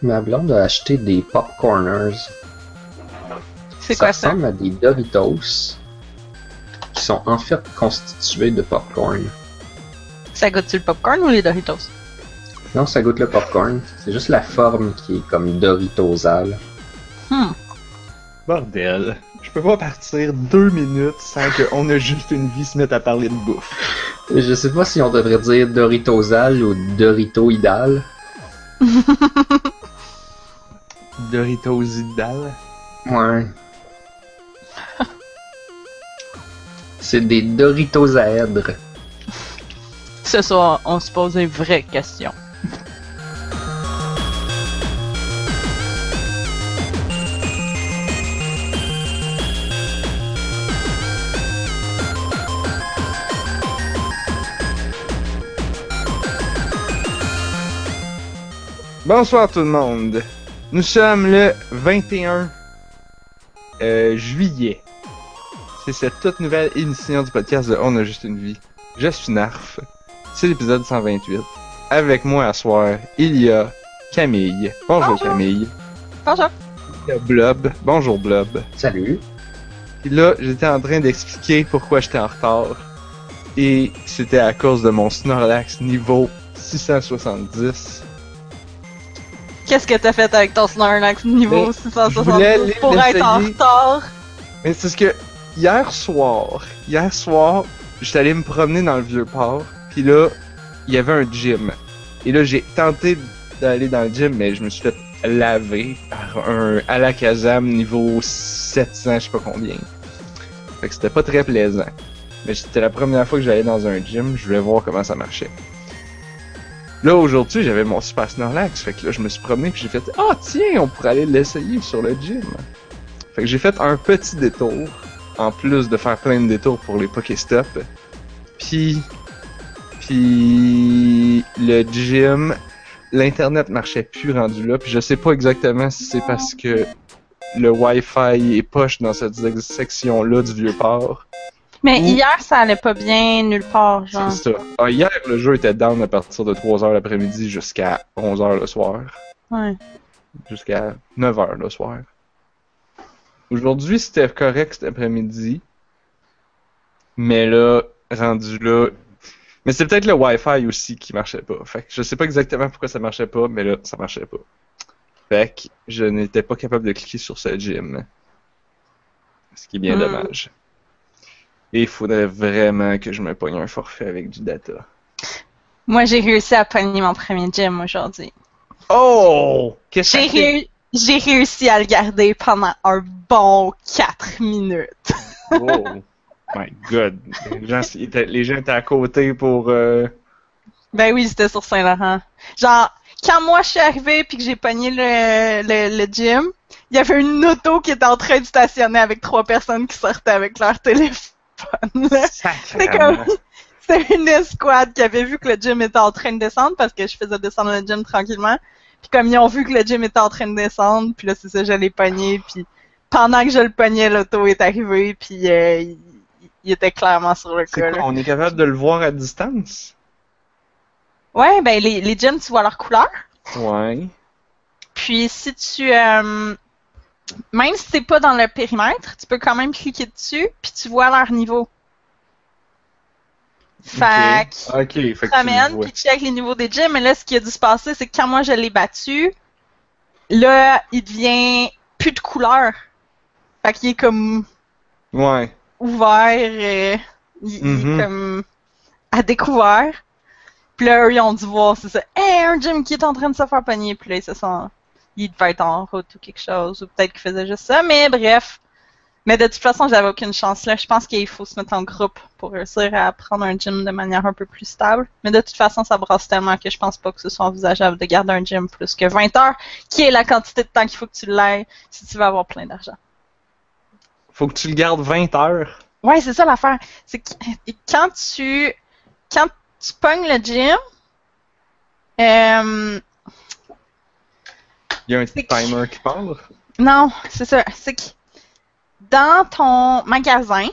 Ma blonde a acheté des popcorners. C'est quoi ça? ressemble à des Doritos qui sont en fait constitués de popcorn. Ça goûte-tu le popcorn ou les Doritos? Non, ça goûte le popcorn. C'est juste la forme qui est comme Doritosale. Hmm. Bordel. Je peux pas partir deux minutes sans qu'on a juste une vie se mette à parler de bouffe. Je sais pas si on devrait dire Doritosale ou Doritoidal. Doritos Idal. Ouais. C'est des Doritosaèdres. Ce soir, on se pose une vraie question. Bonsoir tout le monde. Nous sommes le 21 euh, juillet. C'est cette toute nouvelle émission du podcast de On a juste une vie. Je suis Narf. C'est l'épisode 128. Avec moi à soir, il y a Camille. Bonjour, Bonjour. Camille. Bonjour. Il y a Blob. Bonjour Blob. Salut. Puis là, j'étais en train d'expliquer pourquoi j'étais en retard. Et c'était à cause de mon Snorlax niveau 670. Qu'est-ce que t'as fait avec ton Snorlax niveau Mais, 670 je voulais aller pour être en retard? Mais c'est ce que hier soir, hier soir, j'étais allé me promener dans le vieux port, puis là, il y avait un gym. Et là, j'ai tenté d'aller dans le gym, mais je me suis fait laver par un Alakazam niveau 700, je sais pas combien. Fait que c'était pas très plaisant. Mais c'était la première fois que j'allais dans un gym, je voulais voir comment ça marchait. Là, aujourd'hui, j'avais mon Super Snorlax, fait que là, je me suis promené puis j'ai fait « Ah, tiens, on pourrait aller l'essayer sur le gym! » Fait que j'ai fait un petit détour, en plus de faire plein de détours pour les Pokéstop. Puis, puis le gym, l'internet marchait plus rendu là. Puis je sais pas exactement si c'est parce que le Wi-Fi est poche dans cette section-là du vieux port. Mais Ou- hier, ça allait pas bien nulle part, genre. C'est ça. Ah, hier, le jeu était down à partir de 3h l'après-midi jusqu'à 11h le soir. Ouais. jusqu'à 9h le soir. Aujourd'hui, c'était correct cet après-midi. Mais là, rendu là. Mais c'est peut-être le Wi-Fi aussi qui marchait pas. Fait que je sais pas exactement pourquoi ça marchait pas, mais là, ça marchait pas. Fait que je n'étais pas capable de cliquer sur ce gym. Ce qui est bien Hmm. dommage. Et il faudrait vraiment que je me pogne un forfait avec du data. Moi, j'ai réussi à pogner mon premier gym aujourd'hui. Oh! Qu'est-ce que J'ai j'ai réussi à le garder pendant un bon 4 minutes. Oh my god. Les gens, ils étaient, les gens étaient à côté pour. euh, Ben oui, c'était sur Saint-Laurent. Genre, quand moi je suis arrivée puis que j'ai pogné le, le, le gym, il y avait une auto qui était en train de stationner avec trois personnes qui sortaient avec leur téléphone. Sacrément. comme, c'était une escouade qui avait vu que le gym était en train de descendre parce que je faisais descendre le gym tranquillement. Puis comme ils ont vu que le gym était en train de descendre, puis là c'est ça, je l'ai pogné. Puis pendant que je le pognais, l'auto est arrivée, puis euh, il, il était clairement sur le C'est là. on est capable de le voir à distance? Ouais, ben les, les gyms, tu vois leur couleur. Ouais. Puis si tu euh, même si t'es pas dans le périmètre, tu peux quand même cliquer dessus puis tu vois leur niveau. Fait que Ok, fait que vois. puis tu check les niveaux des gyms, mais là ce qui a dû se passer, c'est que quand moi je l'ai battu, là il devient plus de couleur. Fait qu'il est comme Ouais. ouvert, euh, il, il est comme à découvert. Puis là, eux, ils ont dû voir, c'est ça, hey, un gym qui est en train de se faire pogner. Puis là, ils se sont, il devait être en route ou quelque chose, ou peut-être qu'il faisait juste ça, mais bref. Mais de toute façon, j'avais aucune chance là. Je pense qu'il faut se mettre en groupe pour réussir à prendre un gym de manière un peu plus stable. Mais de toute façon, ça brasse tellement que je pense pas que ce soit envisageable de garder un gym plus que 20 heures, qui est la quantité de temps qu'il faut que tu l'aies si tu veux avoir plein d'argent. Faut que tu le gardes 20 heures. Ouais, c'est ça l'affaire. C'est que quand tu quand tu pognes le gym, euh, Il y a un timer qui parle. non, c'est ça. C'est que dans ton magasin, tu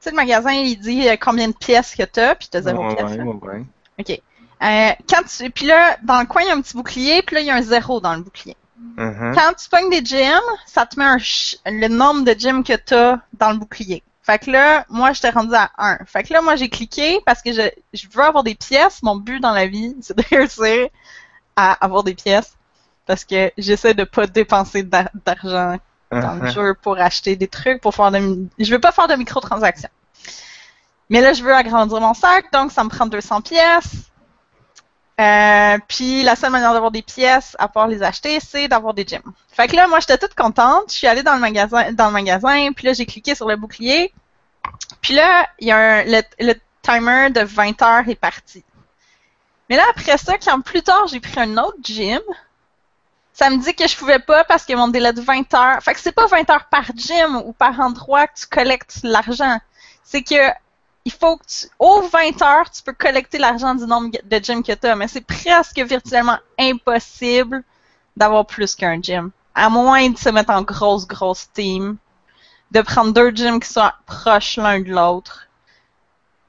sais, le magasin, il dit euh, combien de pièces que t'as, puis t'as zéro ouais, pièce. ouais, là. ouais. OK. Euh, quand tu, puis là, dans le coin, il y a un petit bouclier, puis là, il y a un zéro dans le bouclier. Mhm. Quand tu pognes des gyms, ça te met un ch- le nombre de gyms que t'as dans le bouclier. Fait que là, moi, j'étais rendu à 1. Fait que là, moi, j'ai cliqué parce que je, je veux avoir des pièces. Mon but dans la vie, c'est de réussir à avoir des pièces. Parce que j'essaie de pas dépenser d'a- d'argent dans le jeu pour acheter des trucs, pour faire de... Je veux pas faire de microtransactions. Mais là, je veux agrandir mon sac, donc ça me prend 200 pièces. Euh, puis la seule manière d'avoir des pièces, à part les acheter, c'est d'avoir des gyms. Fait que là, moi, j'étais toute contente. Je suis allée dans le magasin, dans le magasin, puis là, j'ai cliqué sur le bouclier. Puis là, il y a un, le, le timer de 20 heures est parti. Mais là, après ça, quand plus tard, j'ai pris un autre gym, ça me dit que je pouvais pas parce que mon délai de 20 heures. Fait que c'est pas 20 heures par gym ou par endroit que tu collectes l'argent. C'est que il faut que tu, aux 20 heures, tu peux collecter l'argent du nombre de gyms que tu as, mais c'est presque virtuellement impossible d'avoir plus qu'un gym. À moins de se mettre en grosse, grosse team, de prendre deux gyms qui sont proches l'un de l'autre.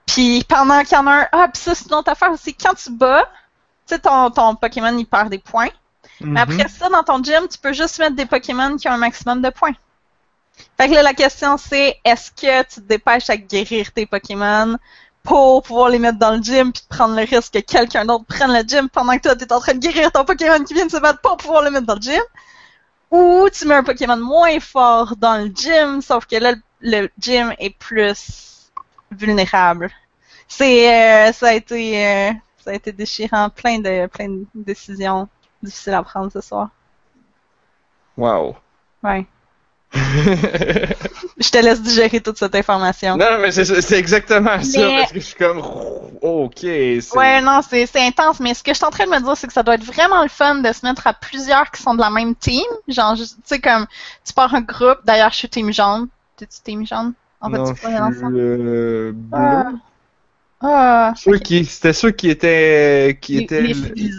Puis pendant qu'il y en a un, ah, puis ça, c'est une autre affaire, c'est quand tu bats, tu sais, ton Pokémon, il perd des points. Mais Mhm. après ça, dans ton gym, tu peux juste mettre des Pokémon qui ont un maximum de points. Fait que là, la question c'est, est-ce que tu te dépêches à guérir tes Pokémon pour pouvoir les mettre dans le gym puis prendre le risque que quelqu'un d'autre prenne le gym pendant que toi, tu es en train de guérir ton Pokémon qui vient de se battre pour pouvoir le mettre dans le gym? Ou tu mets un Pokémon moins fort dans le gym, sauf que là, le, le gym est plus vulnérable. C'est, euh, ça a été, euh, ça a été déchirant, plein de, plein de décisions difficiles à prendre ce soir. Wow. Ouais. Je te laisse digérer toute cette information. non, mais c'est exactement ça, parce que je suis comme, ok. Ouais, non, c'est intense, mais ce que je suis en train de me dire, c'est que ça doit être vraiment le fun de se mettre à plusieurs qui sont de la même team. Genre, tu sais, comme, tu pars un groupe, d'ailleurs, je suis team jaune. T'es-tu team jaune? En fait, non, tu je suis ensemble. euh, bleu. Ah. Ah. Ceux qui, c'était ceux qui étaient, qui étaient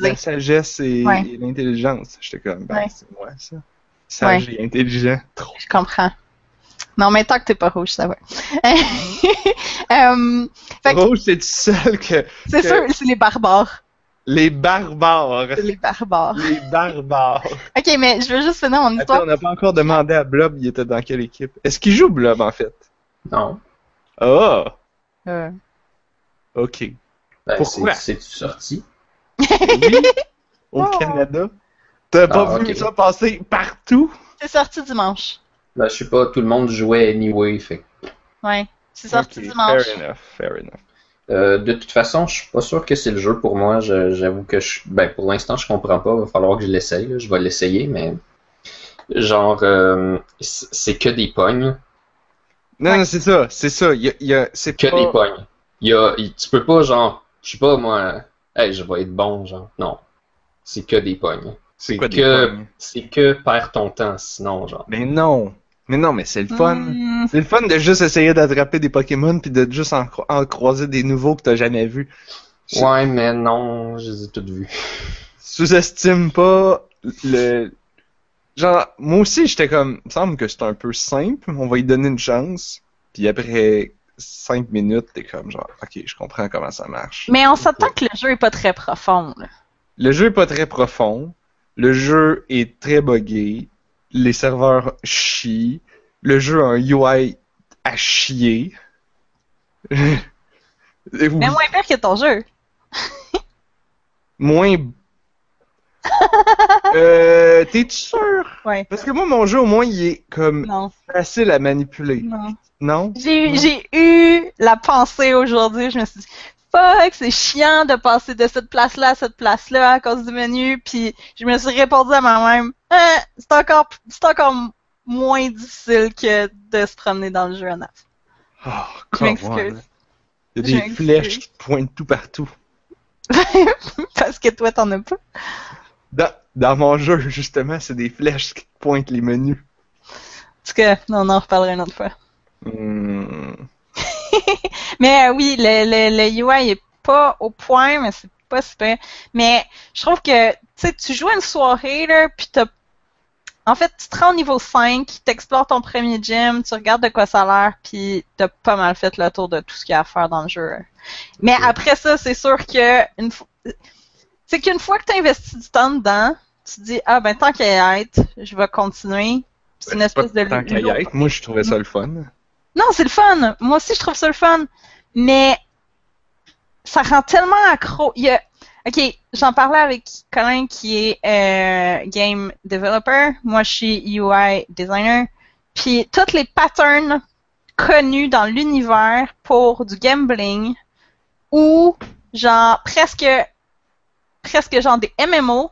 la sagesse et, Ouais. et l'intelligence. J'étais comme, ben, Ouais. c'est moi, ça. Sage et intelligent. Trop. Je comprends. Non, mais tant que t'es pas rouge, ça va. Fait que- Rouge, c'est tout seul que c'est Que- sûr, c'est les barbares. les barbares. Les barbares. Les barbares. Ok, mais je veux juste finir mon Attends, histoire. on n'a pas encore demandé à Blob, il était dans quelle équipe. Est-ce qu'il joue Blob, en fait? Non. Ah, Euh, ok. Ben, Pourquoi? c'est- C'est-tu sorti? Oui, au Oh. Canada. T'as pas Ah, vu ça passer partout? c'est sorti dimanche. Ben, je sais pas, tout le monde jouait anyway, fait Ouais. C'est sorti dimanche. Fair enough, fair enough. euh, de toute façon, je suis pas sûr que c'est le jeu pour moi. J'avoue que je, ben, pour l'instant, je comprends pas. Il va falloir que je l'essaye. Je vais l'essayer, mais genre, euh, c'est que des pognes, Non, Ouais. non, c'est ça, c'est ça. Il y a, il y a- c'est que pas... des pognes. Y a, tu peux pas genre, je sais pas moi, hey, je vais être bon, genre. Non, c'est que des pognes. C'est que, c'est que perds ton temps, sinon, genre. Mais non. Mais non, mais c'est le fun. Hmm, C'est le fun de juste essayer d'attraper des Pokémon puis de juste en, cro- en croiser des nouveaux que t'as jamais vus. Ouais, mais non, je les ai toutes vues. Sous-estime pas le... Genre, moi aussi, j'étais comme... Il me semble que c'est un peu simple, on va lui donner une chance. Puis après cinq minutes, t'es comme genre, ok, je comprends comment ça marche. Mais on s'attend que le jeu est pas très profond. Là. Le jeu est pas très profond. Le jeu est très buggé. Les serveurs chient. Le jeu a un UI à chier. Mais moins pire que ton jeu. moins. euh, T'es-tu sûr? Ouais. Parce que moi, mon jeu, au moins, il est comme Non. facile à manipuler. non. Non? J'ai eu la pensée aujourd'hui, je me suis dit, fuck, c'est chiant de passer de cette place-là à cette place-là à cause du menu, puis je me suis répondu à moi-même, Hein, c'est encore, encore moins difficile que de se promener dans le jeu en app. Oh, Je m'excuse. on. Il y a Je des flèches qui pointent tout partout. Parce que toi, t'en as pas. Dans, dans mon jeu, justement, c'est des flèches qui pointent les menus. En tout cas, non, on en reparlera une autre fois. Hmm. Mais euh, oui, le, le, le UI est pas au point, mais c'est pas super. Mais je trouve que, tu tu joues à une soirée, là, puis t'as... En fait, tu te rends au niveau 5, t'explores ton premier gym, tu regardes de quoi ça a l'air, puis t'as pas mal fait le tour de tout ce qu'il y a à faire dans le jeu. Mais après ça, c'est sûr que... Une C'est qu'une fois que t'as investi du temps dedans, tu dis, ah ben tant qu'à y être, je vais continuer. C'est une Ben, pas espèce de tant qu'à être. Moi, je trouvais ça le fun. Non, c'est le fun. Moi aussi, je trouve ça le fun. Mais ça rend tellement accro. Il y a... Ok, j'en parlais avec Colin qui est euh, game developer. Moi, je suis UI designer. Puis tous les patterns connus dans l'univers pour du gambling ou genre presque presque genre des MMO,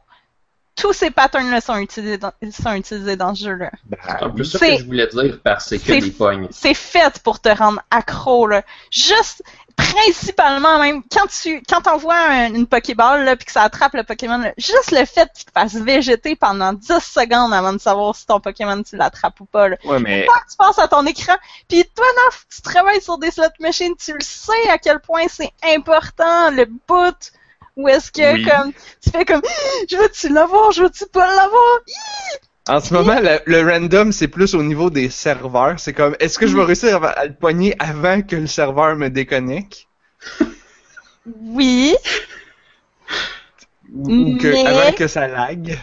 tous ces patterns-là sont utilisés dans, sont utilisés dans ce jeu-là. C'est un peu ça que je voulais dire par c'est que c'est- des pognes. c'est fait pour te rendre accro là. Juste principalement même quand tu quand t'envoies un- une Pokéball là puis que ça attrape le Pokémon, là, juste le fait qu'il te fasse végéter pendant 10 secondes avant de savoir si ton Pokémon tu l'attrapes ou pas là. Ouais, mais que tu passes à ton écran, puis toi Naf, tu travailles sur des slot machines, tu le sais à quel point c'est important le bout où est-ce que Oui. comme tu fais comme je veux-tu l'avoir, je veux-tu pas l'avoir? En ce moment, le, le random, c'est plus au niveau des serveurs. C'est comme, est-ce que je vais réussir à, à le poigner avant que le serveur me déconnecte? Oui, Ou, ou que, Mais- avant que ça lag?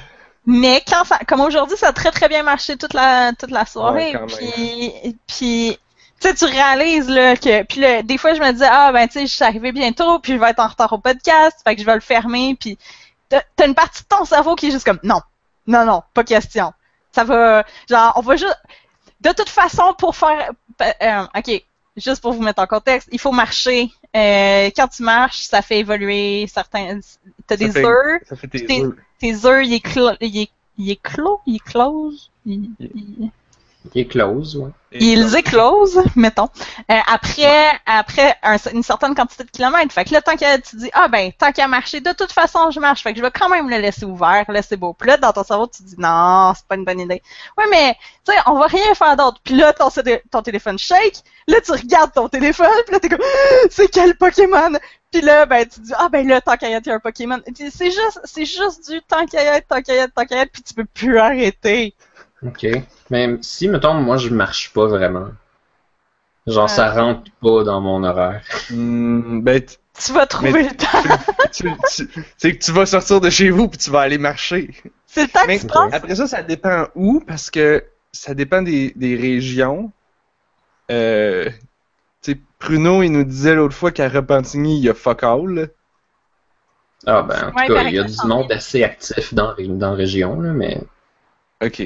Mais quand ça, comme aujourd'hui, ça a très très bien marché toute la toute la soirée. Ouais, puis puis sais, tu réalises là que puis là, des fois je me disais ah ben tu sais, je suis arrivé bientôt, puis je vais être en retard au podcast, fait que je vais le fermer, puis t'as une partie de ton cerveau qui est juste comme non, non non, pas question. Ça va, genre on va juste de toute façon pour faire, euh, ok, juste pour vous mettre en contexte, il faut marcher. Euh, quand tu marches, ça fait évoluer certains. T'as des fait- heures Ça fait tes T'es- œufs. tes œufs, il est, clo- il est, il est clos, il est close, il, il- Il est close, ouais. ils éclosent, mettons, euh, après, après un- une certaine quantité de kilomètres. Fait que là, tant qu'à, tu dis, ah ben, tant qu'à marcher, de toute façon, je marche. Fait que je vais quand même le laisser ouvert, là, c'est beau. Puis là, dans ton cerveau, tu dis, non, c'est pas une bonne idée. Ouais, mais, tu sais, on va rien faire d'autre. Puis là, ton, ton téléphone shake. Là, tu regardes ton téléphone, puis là, t'es comme, Ah, c'est quel Pokémon? Puis là, ben, tu dis, ah ben là, tant qu'à y être, a un Pokémon. Puis C'est juste, c'est juste du tant qu'à y être, tant qu'à y être, tant qu'à y être, puis tu peux plus arrêter. Ok. Mais si, mettons, moi, je marche pas vraiment. Genre, ça rentre pas dans mon horaire. Hmm, ben, Tu vas trouver Mais- le temps. tu, tu- c'est que tu vas sortir de chez vous puis tu vas aller marcher. C'est le temps que tu prends. après ça, ça dépend où, parce que ça dépend des, des régions. Euh, tu sais, Pruno, il nous disait l'autre fois qu'à Repentigny, il y a fuck all. là. Ah, ben, en tout Ouais, cas, il y a du monde assez actif dans, dans la région, là, mais. Ok.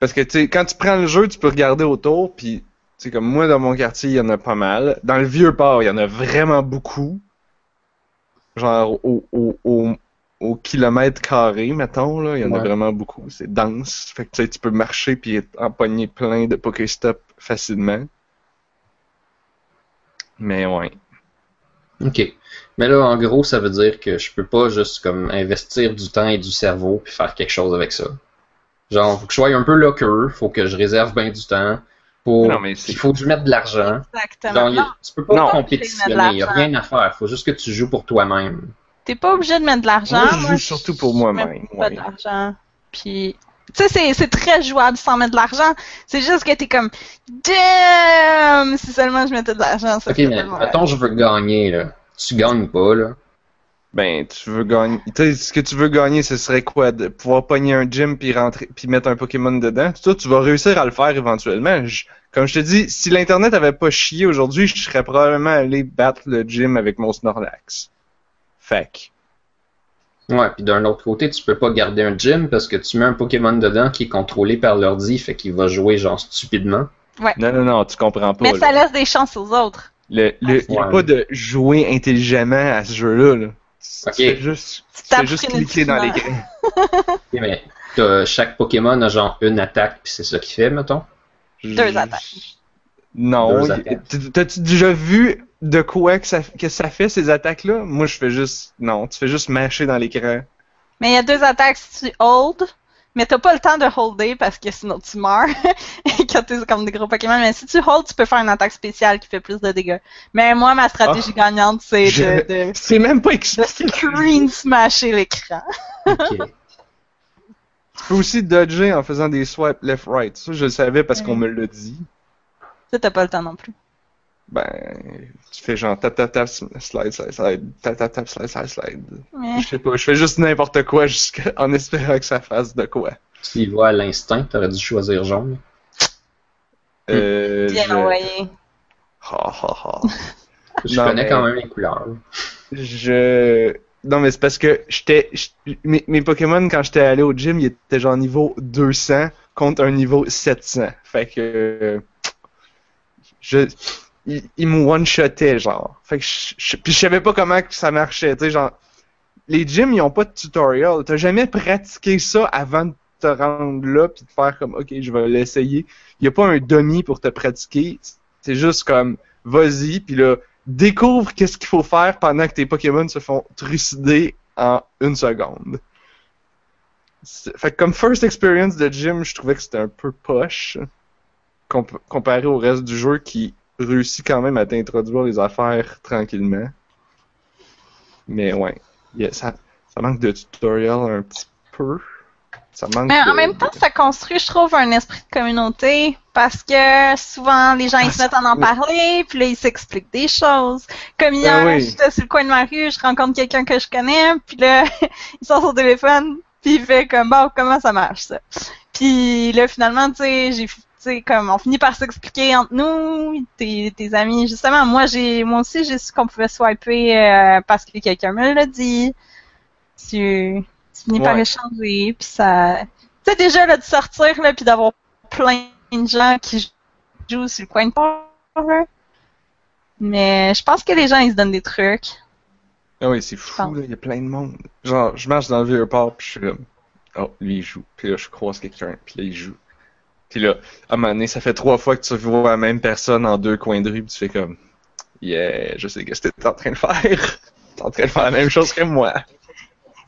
Parce que, tu sais, quand tu prends le jeu, tu peux regarder autour, puis, tu sais, comme moi, dans mon quartier, il y en a pas mal. Dans le vieux port, il y en a vraiment beaucoup. Genre, au, au, au, au kilomètre carré, mettons, là, il y en a vraiment beaucoup. C'est dense. Fait que, tu sais, tu peux marcher puis empoigner plein de Pokéstop facilement. Mais ouais. Ok. Mais là, en gros, ça veut dire que je peux pas juste comme investir du temps et du cerveau puis faire quelque chose avec ça. Genre, faut que je sois un peu locker, faut que je réserve bien du temps, faut, Non, mais c'est- il faut que je mette de l'argent. Exactement. Genre, tu peux pas Non. compétitionner, il y a rien à faire, faut juste que tu joues pour toi-même. t'es pas obligé de mettre de l'argent. Moi, je joue surtout pour moi-même, mets Pas ouais. de l'argent. Puis, tu sais, c'est, très jouable sans mettre de l'argent. C'est juste que t'es comme, damn, si seulement je mettais de l'argent, ça Ok, mais mettons, je veux gagner, là. Tu gagnes pas, là. Ben, tu veux gagner. Tu sais, ce que tu veux gagner, ce serait quoi? De pouvoir pogner un gym puis rentrer puis mettre un Pokémon dedans? Toi, tu vas réussir à le faire éventuellement. Je- comme je te dis, si l'internet avait pas chié aujourd'hui, je serais probablement allé battre le gym avec mon Snorlax. Fait que- Ouais, puis d'un autre côté, tu peux pas garder un gym parce que tu mets un Pokémon dedans qui est contrôlé par l'ordi, fait qu'il va jouer genre stupidement. Non, non, non, tu comprends pas. Mais là. ça laisse des chances aux autres. Le, le, il y a Ouais. pas de jouer intelligemment à ce jeu-là. Là. Ok. Tu fais juste, Tu tu fais tapes juste cliquer dans l'écran. Mais chaque Pokémon a genre une attaque, puis c'est ça qu'il fait, mettons? Deux attaques. Non. T'as-tu déjà vu de quoi que ça, que ça fait ces attaques-là? Moi, je fais juste. Non, tu fais juste mâcher dans l'écran. Mais il y a deux attaques si tu hold, mais t'as pas le temps de holder parce que sinon tu meurs quand t'es comme des gros Pokémon. Mais si tu hold, tu peux faire une attaque spéciale qui fait plus de dégâts. Mais moi, ma stratégie gagnante, c'est Ah. Je- de, C'est même pas de expliqué. screen smasher l'écran. Tu peux aussi dodger en faisant des swipes left-right. Ça, je le savais parce qu'on me l'a dit. Ça, t'as pas le temps non plus. Ben, tu fais genre tap tap tap slide slide slide tap tap tap slide slide slide. Je sais pas, je fais juste n'importe quoi jusqu'à en espérant que ça fasse de quoi. Tu y vas à l'instinct, t'aurais dû choisir jaune. Euh, Bien je... envoyé. Ha, ha, ha. Je Non, connais mais- quand même les couleurs. Je. Non, mais c'est parce que j'étais. Mes, mes Pokémon, quand j'étais allé au gym, ils étaient genre niveau 200 contre un niveau 700. Fait que. Je. Ils, ils me one-shotaient, genre. Fait que je, je- Puis je savais pas comment que ça marchait, tu sais, genre. Les gyms, ils ont pas de tutorial. T'as jamais pratiqué ça avant de te rendre là puis de faire comme, ok, je vais l'essayer. Il y a pas un dummy pour te pratiquer. C'est juste comme, vas-y, puis là, découvre qu'est-ce qu'il faut faire pendant que tes Pokémon se font trucider en une seconde. Fait que comme first experience de gym, je trouvais que c'était un peu poche comp- comparé au reste du jeu qui réussit quand même à t'introduire les affaires tranquillement. Mais ouais, yeah, ça, ça manque de tutoriel un petit peu. Ça manque Mais en de- même temps, ça construit, je trouve, un esprit de communauté parce que souvent les gens ils se mettent à en parler, puis là ils s'expliquent des choses. Comme hier, oui. j'étais sur le coin de ma rue, je rencontre quelqu'un que je connais, puis là il sort son téléphone, puis il fait comme bon comment ça marche ça. Puis là finalement, tu sais, j'ai sais comme on finit par s'expliquer entre nous, tes, tes amis justement. Moi j'ai moi aussi j'ai su qu'on pouvait swiper euh, parce que quelqu'un me l'a dit. Tu tu finis par Ouais. échanger, puis ça... Tu sais, déjà, là, de sortir, là, puis d'avoir plein de gens qui jouent sur le coin de porte, là. Mais je pense que les gens, ils se donnent des trucs. Ah oui, c'est fou, là, il y a plein de monde. Genre, je marche dans le vieux port, puis je suis comme, oh, lui, il joue. Puis là, je croise quelqu'un, puis là, il joue. Puis là, à un moment donné, ça fait trois fois que tu vois la même personne en deux coins de rue, puis tu fais comme, yeah, je sais que t'es en train de faire. T'es en train de faire la même chose que moi.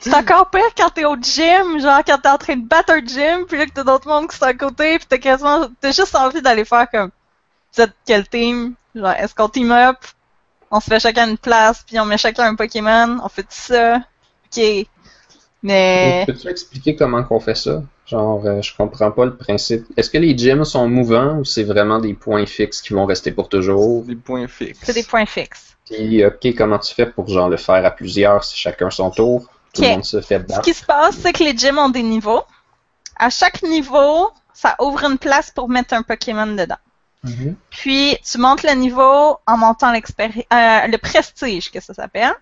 C'est encore pire quand t'es au gym, genre quand t'es en train de battre un gym, puis là que t'as d'autres monde qui sont à côté, puis t'as quasiment... T'as juste envie d'aller faire comme... Vous êtes quel team? Genre, est-ce qu'on team up? On se fait chacun une place, puis on met chacun un Pokémon, on fait tout ça. Ok. Mais... Peux-tu expliquer comment qu'on fait ça? Genre, euh, je comprends pas le principe. Est-ce que les gyms sont mouvants ou c'est vraiment des points fixes qui vont rester pour toujours? Des points fixes. C'est des points fixes. Puis, ok, comment tu fais pour genre le faire à plusieurs si chacun son tour? Tout le monde se fait Ce battre. qui se passe, c'est que les gyms ont des niveaux. À chaque niveau, ça ouvre une place pour mettre un Pokémon dedans. Mhm. Puis, tu montes le niveau en montant l'expérience, le prestige, que ça s'appelle.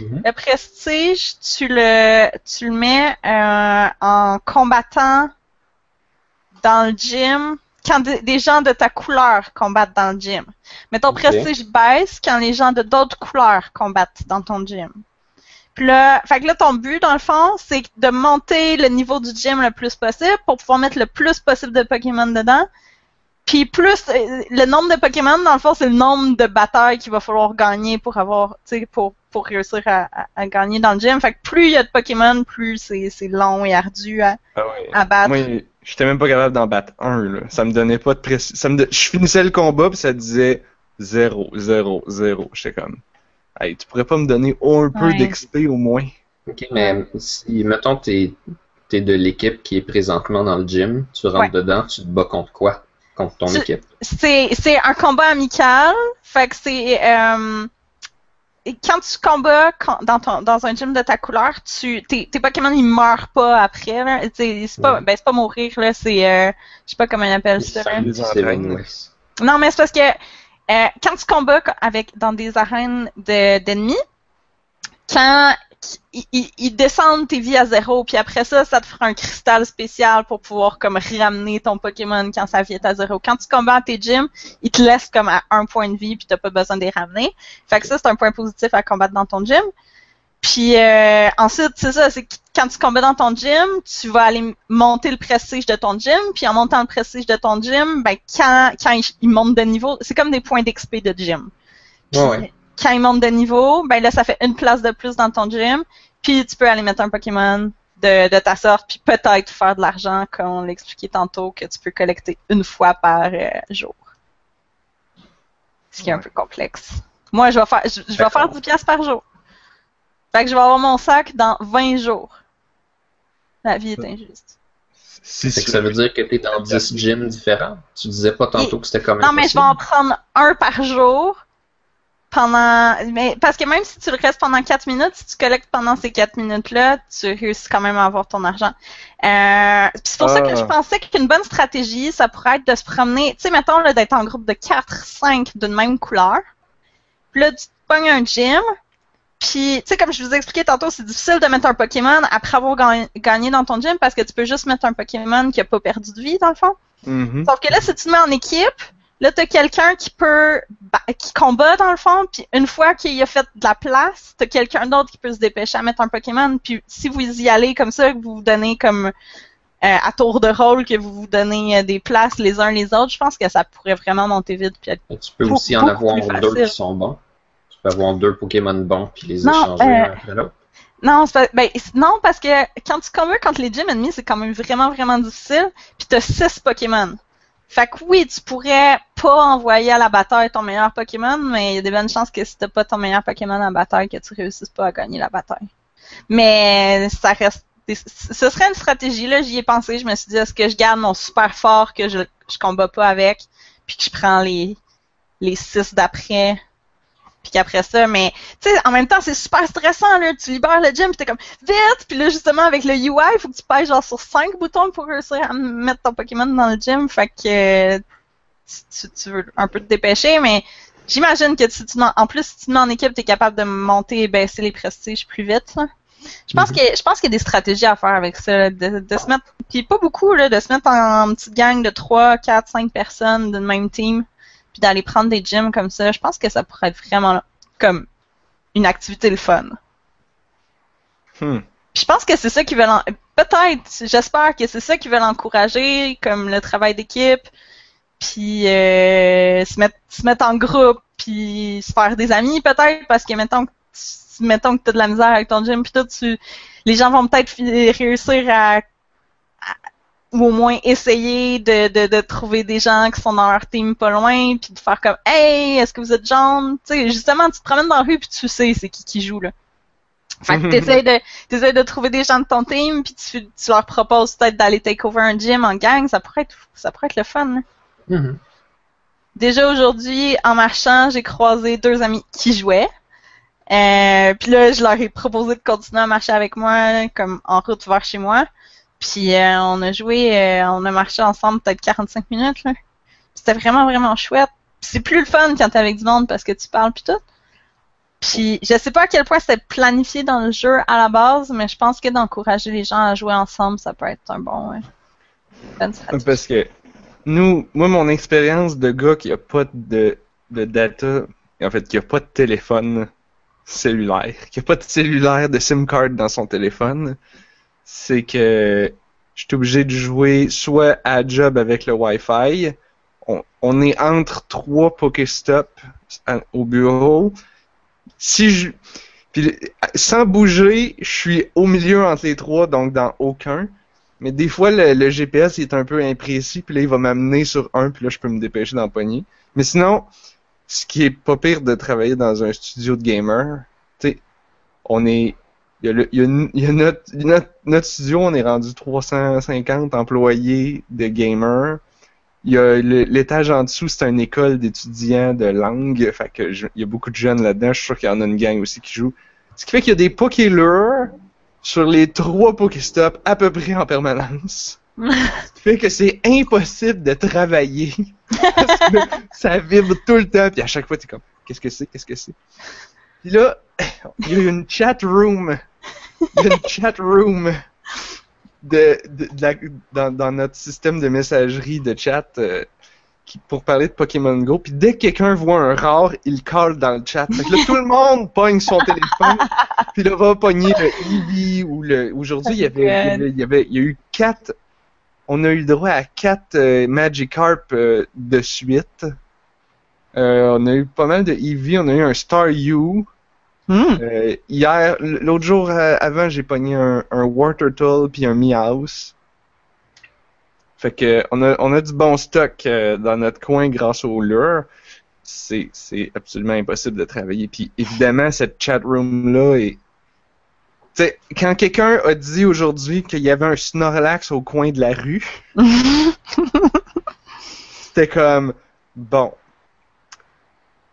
Mhm. Le prestige, tu le, tu le mets euh, en combattant dans le gym quand des- des gens de ta couleur combattent dans le gym. Mais ton prestige baisse quand les gens de d'autres couleurs combattent dans ton gym. Puis là, fait que là, ton but, dans le fond, c'est de monter le niveau du gym le plus possible pour pouvoir mettre le plus possible de Pokémon dedans. Puis plus, euh, le nombre de Pokémon, dans le fond, c'est le nombre de batailles qu'il va falloir gagner pour avoir, tu sais, pour, pour réussir à, à- à gagner dans le gym. Fait que plus il y a de Pokémon, plus c'est c'est long et ardu à, Ah ouais. à battre. Moi, j'étais même pas capable d'en battre un, là. Ça me donnait pas de précis. Ça me Je finissais le combat, puis ça disait 0, 0, 0. J'étais comme, hey, tu pourrais pas me donner un peu Ouais. d'XP au moins? Ok, mais si, mettons, t'es es de l'équipe qui est présentement dans le gym, tu rentres Ouais. dedans, tu te bats contre quoi? Contre ton Tu- équipe. C'est c'est un combat amical. Fait que c'est euh, quand tu combats quand- dans ton dans un gym de ta couleur, tu tes, tes Pokémon ils meurent pas après. C'est pas Ouais. ben c'est pas mourir là, c'est euh, je sais pas comment on appelle ça. Non, mais c'est parce que euh, quand tu combats co- avec dans des arènes de- d'ennemis, quand ils, ils- ils descendent tes vies à zéro, puis après ça, ça te fera un cristal spécial pour pouvoir comme ramener ton Pokémon quand sa vie est à zéro. Quand tu combats tes gyms, ils te laissent comme à un point de vie, puis t'as pas besoin de les ramener. Fait que ça, c'est un point positif à combattre dans ton gym. Puis euh, ensuite, c'est ça, c'est quand tu combats dans ton gym, tu vas aller monter le prestige de ton gym, puis en montant le prestige de ton gym, ben quand, quand il, il monte de niveau, c'est comme des points d'XP de gym. Quand il monte de niveau, ben là, ça fait une place de plus dans ton gym, puis tu peux aller mettre un Pokémon de, de ta sorte, puis peut-être faire de l'argent, comme on l'expliquait tantôt, que tu peux collecter une fois par euh, jour. Ce qui est un peu complexe. Moi, je vais faire, je, je vais faire 10 piastres par jour. Fait que je vais avoir mon sac dans 20 jours. La vie est injuste. Si Fait que ça veut dire que t'es dans 10 gyms différents? Tu disais pas tantôt que c'était comme Non, mais je vais en prendre un par jour. Pendant. Mais, parce que même si tu le restes pendant 4 minutes, si tu collectes pendant ces 4 minutes-là, tu réussis quand même à avoir ton argent. Euh, c'est pour ça que Ah. je pensais qu'une bonne stratégie, ça pourrait être de se promener. Tu sais, mettons, là, d'être en groupe de 4, 5 d'une même couleur. Puis là, tu te pognes un gym. Puis, tu sais, comme je vous ai expliqué tantôt, c'est difficile de mettre un Pokémon après avoir gagné, dans ton gym parce que tu peux juste mettre un Pokémon qui a pas perdu de vie, dans le fond. Mhm. Sauf que là, si tu te mets en équipe, là, t'as quelqu'un qui peut, qui combat dans le fond, puis une fois qu'il a fait de la place, t'as quelqu'un d'autre qui peut se dépêcher à mettre un Pokémon, puis si vous y allez comme ça, que vous vous donnez comme euh, à tour de rôle, que vous vous donnez euh, des places les uns les autres, je pense que ça pourrait vraiment monter vite puis être Tu peux Beaucoup, aussi en avoir deux qui sont bons. Tu peux avoir deux Pokémon bons puis les Non, échanger euh, un après l'autre. Non, pas- ben, non, parce que quand tu combats contre les gyms ennemis, c'est quand même vraiment, vraiment difficile. Puis t'as six Pokémon. Fait que oui, tu pourrais pas envoyer à la bataille ton meilleur Pokémon, mais il y a des bonnes chances que si t'as pas ton meilleur Pokémon en bataille, que tu réussisses pas à gagner la bataille. Mais ça reste. Ce serait une stratégie, là, j'y ai pensé. Je me suis dit, est-ce que je garde mon super fort que je, je combats pas avec, puis que je prends les, les six d'après, puis qu'après ça, mais tu sais, en même temps, c'est super stressant, là. Tu libères le gym, pis t'es comme, vite! Puis là, justement, avec le UI, il faut que tu pèses genre sur 5 boutons pour réussir à mettre ton Pokémon dans le gym. Fait que euh, tu, veux un peu te dépêcher, mais j'imagine que si tu, en en plus, si tu te mets en équipe, t'es capable de monter et baisser les prestiges plus vite, là. Je pense Mhm. que je pense qu'il y a des stratégies à faire avec ça, là, de, de se mettre puis pas beaucoup là, de se mettre en, en petite gang de 3, 4, 5 personnes d'une même team puis d'aller prendre des gyms comme ça. Je pense que ça pourrait être vraiment comme une activité le fun. Hmm. Je pense que c'est ça qu'ils veulent en- peut-être, j'espère que c'est ça qu'ils veulent encourager comme le travail d'équipe puis euh, se mettre se mettre en groupe puis se faire des amis peut-être parce que mettons que tu- mettons que tu as de la misère avec ton gym puis tout tu les gens vont peut-être réussir à- ou au moins essayer de, de, de trouver des gens qui sont dans leur team pas loin puis de faire comme hey est-ce que vous êtes jaune tu sais justement tu te promènes dans la rue puis tu sais c'est qui qui joue là fait que t'essayes de t'essayes de trouver des gens de ton team puis tu, tu leur proposes peut-être d'aller take over un gym en gang ça pourrait être ça pourrait être le fun là. Mhm. Déjà aujourd'hui, en marchant, j'ai croisé deux amis qui jouaient. Euh, puis là, je leur ai proposé de continuer à marcher avec moi, comme en route vers chez moi. Puis euh, on a joué, euh, on a marché ensemble peut-être 45 minutes. là. C'était vraiment, vraiment chouette. Puis c'est plus le fun quand t'es avec du monde parce que tu parles puis tout. Puis je sais pas à quel point c'était planifié dans le jeu à la base, mais je pense que d'encourager les gens à jouer ensemble, ça peut être un bon... euh, bonne stratégie. Parce que nous, moi, mon expérience de gars qui a pas de, de data, en fait, qui a pas de téléphone cellulaire, qui a pas de cellulaire de SIM card dans son téléphone, c'est que je suis obligé de jouer soit à job avec le Wi-Fi. On, on est entre trois Pokéstop à- au bureau. Si je, puis sans bouger, je suis au milieu entre les trois, donc dans aucun. Mais des fois, le, GPS est un peu imprécis, puis là, il va m'amener sur un, puis là, je peux me dépêcher d'en. Mais sinon, ce qui est pas pire de travailler dans un studio de gamer, tu sais, on est... Il y a, le- il y a une- il y a notre, notre, notre studio, on est rendu 350 employés de gamers. Il y a l'étage en dessous, c'est une école d'étudiants de langue. Fait que je- il y a beaucoup de jeunes là-dedans. Je suis sûr qu'il y en a une gang aussi qui joue. Ce qui fait qu'il y a des Pokélures sur les trois Pokéstops à peu près en permanence. Ce qui fait que c'est impossible de travailler. Parce que ça vibre tout le temps. Puis à chaque fois, t'es comme, qu'est-ce que c'est, qu'est-ce que c'est? Puis là, il y a une chat room. Il y a une chat room de, de- de la- dans, dans notre système de messagerie de chat euh, qui, pour parler de Pokémon Go. Puis dès que quelqu'un voit un rare, il colle dans le chat. Fait que là, tout le monde pogne son téléphone. Puis là, va pogner le Eevee ou le. Aujourd'hui, il y avait, il y avait, il y a eu quatre. On a eu le droit à quatre euh, Magikarp euh, de suite. Euh, on a eu pas mal de Eevee. On a eu un Star U. Hmm. Euh, hier, l'autre jour euh, avant, j'ai pogné un, un Wartortle puis un Meowth. Fait que on a, on a du bon stock euh, dans notre coin grâce au lure. C'est, c'est absolument impossible de travailler. Puis évidemment, cette chat room là est. Tu sais, quand quelqu'un a dit aujourd'hui qu'il y avait un Snorlax au coin de la rue, c'était comme bon.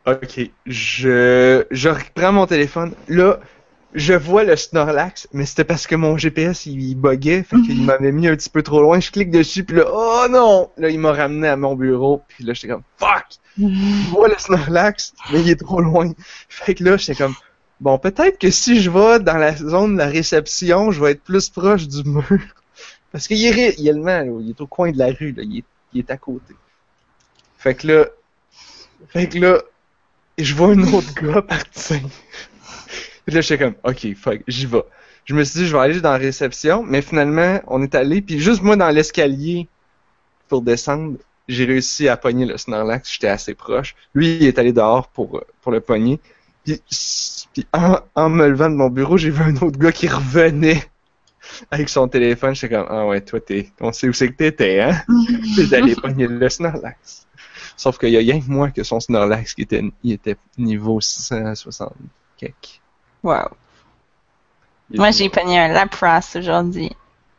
Ok, je, je reprends mon téléphone. Là, je vois le Snorlax, mais c'était parce que mon GPS il, il buguait, fait qu'il m'avait mis un petit peu trop loin. Je clique dessus, puis là, oh non! Là, il m'a ramené à mon bureau, puis là, j'étais comme, fuck! Je vois le Snorlax, mais il est trop loin. Fait que là, j'étais comme, bon, peut-être que si je vais dans la zone de la réception, je vais être plus proche du mur. Parce qu'il est réellement, là, il est au coin de la rue, là, il, est, il est à côté. Fait que là, fait que là, je vois un autre gars partir. Puis là, j'étais comme, ok, fuck, j'y vais. Je me suis dit, je vais aller dans la réception, mais finalement, on est allé, puis juste moi dans l'escalier pour descendre, j'ai réussi à pogner le Snorlax, j'étais assez proche. Lui, il est allé dehors pour, pour le pogner. Puis, puis en, en me levant de mon bureau, j'ai vu un autre gars qui revenait avec son téléphone. J'étais comme, ah ouais, toi, t'es, on sait où c'est que t'étais, hein? T'es allé pogner le Snorlax. Sauf qu'il y a rien que moi que son Snorlax qui était, il était niveau 660 quelque. Wow. Moi, j'ai pogné un Lapras aujourd'hui.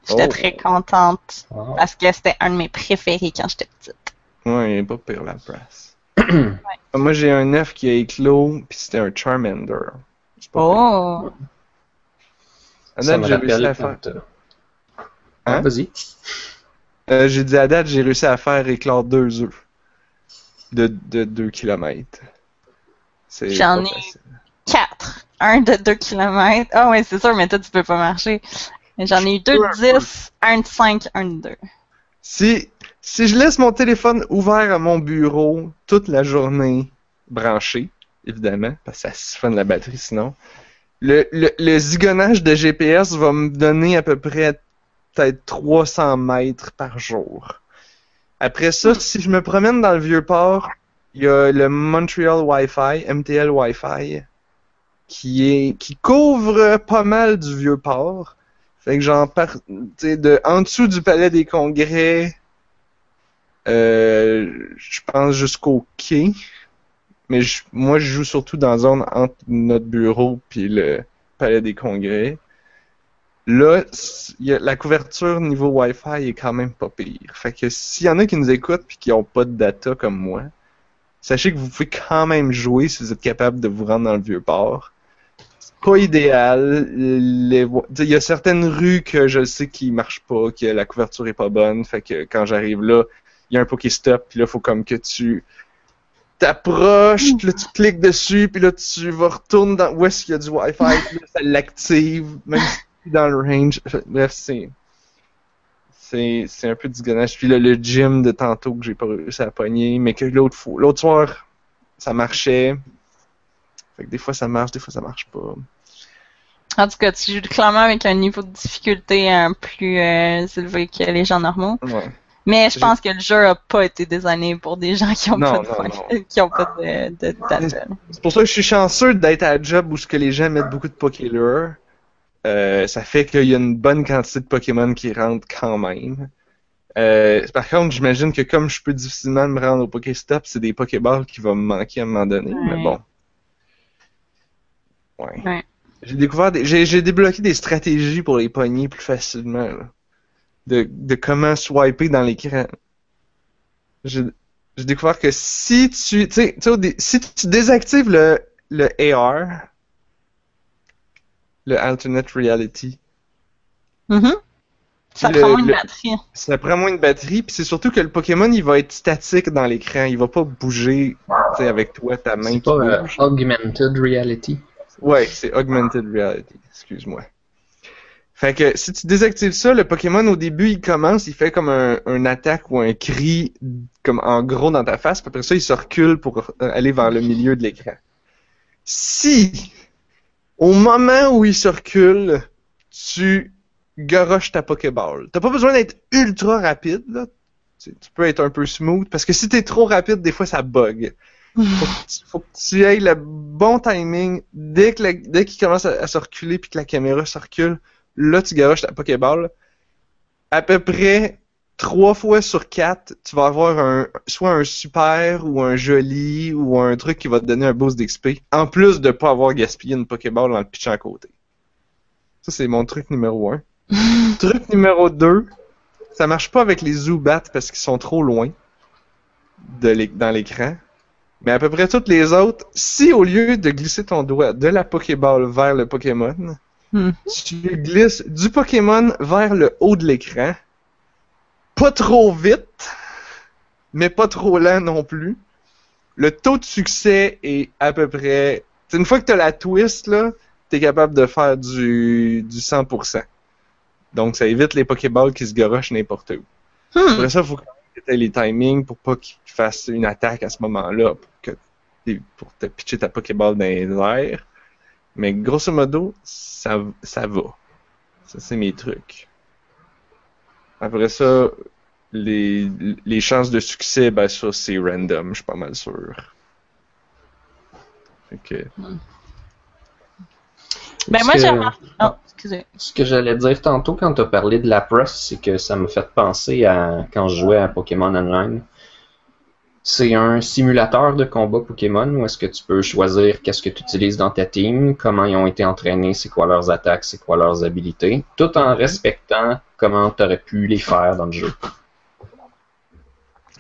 J'étais Oh. très contente Ah. parce que c'était un de mes préférés quand j'étais petite. Ouais, il est pas pire la presse. Moi, j'ai un œuf qui a éclos, puis c'était un Charmander. Oh! À date, j'ai réussi à faire. euh, Hein? ah, Vas-y. Euh, j'ai dit à date, j'ai réussi à faire éclore deux œufs de, de 2 km. J'en ai- facile. Quatre. Un de 2 km. Ah ouais, c'est sûr, mais toi, tu peux pas marcher. J'en ai eu deux de 10, un de 5, un de 2. Si, si je laisse mon téléphone ouvert à mon bureau toute la journée, branché, évidemment, parce que ça siphonne la batterie sinon, le, le, le zigonnage de GPS va me donner à peu près peut-être 300 mètres par jour. Après ça, si je me promène dans le vieux port, il y a le Montreal Wi-Fi, MTL Wi-Fi, qui est qui couvre pas mal du vieux port. Fait que j'en sais, de en dessous du palais des congrès, euh, je pense jusqu'au quai. Mais je- moi, je joue surtout dans la zone entre notre bureau puis le palais des congrès. Là, la couverture niveau Wi-Fi est quand même pas pire. Fait que s'il y en a qui nous écoutent puis qui ont pas de data comme moi, sachez que vous pouvez quand même jouer si vous êtes capable de vous rendre dans le vieux port. C'est pas idéal. Il y a certaines rues que je sais qui marchent pas, que la couverture est pas bonne. Fait que quand j'arrive là, il y a un Pokéstop, puis là, faut comme que tu t'approches, là, tu cliques dessus, puis là, tu vas retourner dans où est-ce qu'il y a du Wi-Fi, puis là, ça l'active, même si dans le range. Bref, c'est. C'est, c'est un peu du ganache. Puis là, le gym de tantôt que j'ai pas réussi à pogner, mais que l'autre fois, l'autre soir, ça marchait. Fait que des fois ça marche, des fois ça marche pas. En tout cas, tu joues clairement avec un niveau de difficulté euh, plus euh, élevé que les gens normaux. Ouais. Mais je pense que le jeu a pas été designé pour des gens qui ont Non, pas de, non, qui ont pas de, de. C'est pour ça que je suis chanceux d'être à la job où ce que les gens mettent beaucoup de Pokélure. Euh, ça fait qu'il y a une bonne quantité de Pokémon qui rentrent quand même. Euh, par contre, j'imagine que comme je peux difficilement me rendre au Pokéstop, c'est des Pokéballs qui vont me manquer à un moment donné. Ouais. Mais bon. Ouais. Ouais. J'ai découvert des, j'ai, j'ai débloqué des stratégies pour les pogner plus facilement. là. De, de comment swiper dans l'écran. J'ai, j'ai découvert que si tu, tu sais, tu sais, au dé- si tu désactives le, le AR, le Alternate Reality, Mhm. Ça Le- prend moins de batterie. ça prend moins de batterie, puis c'est surtout que le Pokémon, il va être statique dans l'écran, il va pas bouger, avec toi, ta main C'est qui pas euh, augmented reality. Ouais, c'est Augmented Reality, excuse-moi. Fait que si tu désactives ça, le Pokémon au début il commence, il fait comme un, un attaque ou un cri comme en gros dans ta face, puis après ça il se recule pour euh, aller vers le milieu de l'écran. Si au moment où il se recule, tu garoches ta Pokéball. T'as pas besoin d'être ultra rapide, là. Tu, peux être un peu smooth, parce que si t'es trop rapide, des fois ça bug faut que tu- faut le bon timing dès que dès qu'il commence à, à se reculer puis que la caméra se recule là tu garoches ta Pokéball à peu près trois fois sur quatre tu vas avoir un soit un super ou un joli ou un truc qui va te donner un boost d'XP en plus de pas avoir gaspillé une Pokéball en le pitchant à côté. Ça c'est mon truc numéro un. Truc numéro 2 ça marche pas avec les Zubats parce qu'ils sont trop loin de dans l'écran. Mais à peu près toutes les autres, si au lieu de glisser ton doigt de la Pokéball vers le Pokémon, Mhm. tu glisses du Pokémon vers le haut de l'écran, pas trop vite, mais pas trop lent non plus, le taux de succès est à peu près... Une fois que tu as la twist, là, tu es capable de faire du, du 100%. Donc ça évite les Pokéballs qui se garochent n'importe où. Hmm. Après ça, il faut que tu les timings pour pas qu'ils fassent une attaque à ce moment-là, pour, que pour te pitcher ta Pokéball dans les airs. Mais grosso modo, ça, ça va. Ça, c'est mes trucs. Après ça, les, les chances de succès, ben ça, c'est random, je suis pas mal sûr. Que, Ben moi, que- j'ai remarqué. Oh, excusez. Ce que j'allais dire tantôt quand tu as parlé de la presse, c'est que ça m'a fait penser à quand je jouais à Pokémon Online. C'est un simulateur de combat Pokémon où est-ce que tu peux choisir qu'est-ce que tu utilises dans ta team, comment ils ont été entraînés, c'est quoi leurs attaques, c'est quoi leurs habilités, tout en respectant comment tu aurais pu les faire dans le jeu.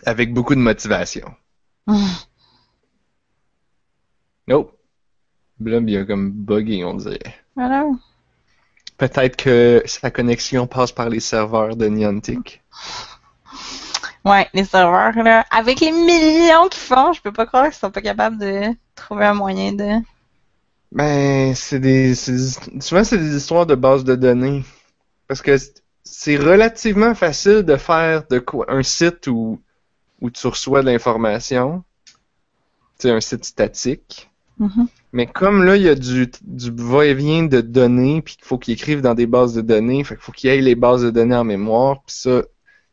avec beaucoup de motivation. Hmm. Nope. Blob, il a comme buggé, on dirait. Voilà. Peut-être que sa connexion passe par les serveurs de Niantic. Ouais, les serveurs, là, avec les millions qu'ils font, je peux pas croire qu'ils sont pas capables de trouver un moyen de. Ben, c'est des, c'est souvent c'est des histoires de base de données. Parce que c'est- c'est relativement facile de faire de quoi, un site où, où tu reçois de l'information. Sais, un site statique. Mhm. Mais comme là, il y a du, du va-et-vient de données, puis qu'il faut qu'ils écrivent dans des bases de données, fait qu'il faut qu'ils aient les bases de données en mémoire, puis ça,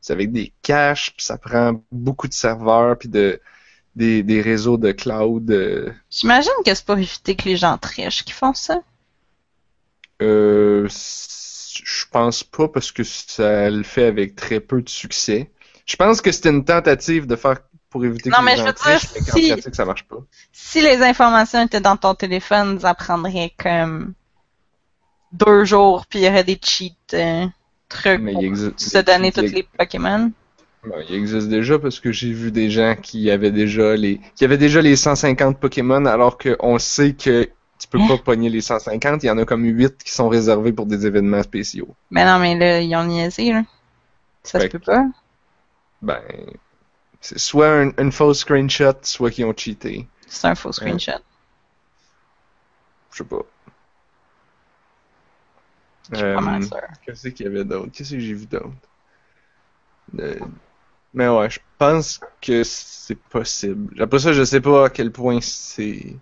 c'est avec des caches, puis ça prend beaucoup de serveurs, puis de, des, des réseaux de cloud. euh, J'imagine que c'est pour éviter que les gens trichent qui font ça. Euh, je pense pas parce que ça le fait avec très peu de succès. Je pense que c'était une tentative de faire pour éviter Non, que mais les je gens trichent, mais qu'en si- pratique, ça marche pas. Si les informations étaient dans ton téléphone, ça prendrait comme deux jours, puis il y aurait des cheats euh, trucs Mais pour existe. donner tous les Pokémon? Bon, il existe déjà parce que j'ai vu des gens qui avaient déjà les qui avaient déjà les 150 Pokémon alors qu'on sait que tu peux Hein? pas pogner les 150, il y en a comme 8 qui sont réservés pour des événements spéciaux. Mais non, mais là, ils ont niaisé, là. Ça se Fait peut pas. Ben c'est soit un, une fausse screenshot, soit qu'ils ont cheaté. C'est un faux screenshot. Je sais pas. Je suis pas mal Euh. Qu'est-ce qu'il y avait d'autre? Qu'est-ce que j'ai vu d'autre? Euh, Mais ouais, je pense que c'est possible. Après ça, je sais pas à quel point c'est.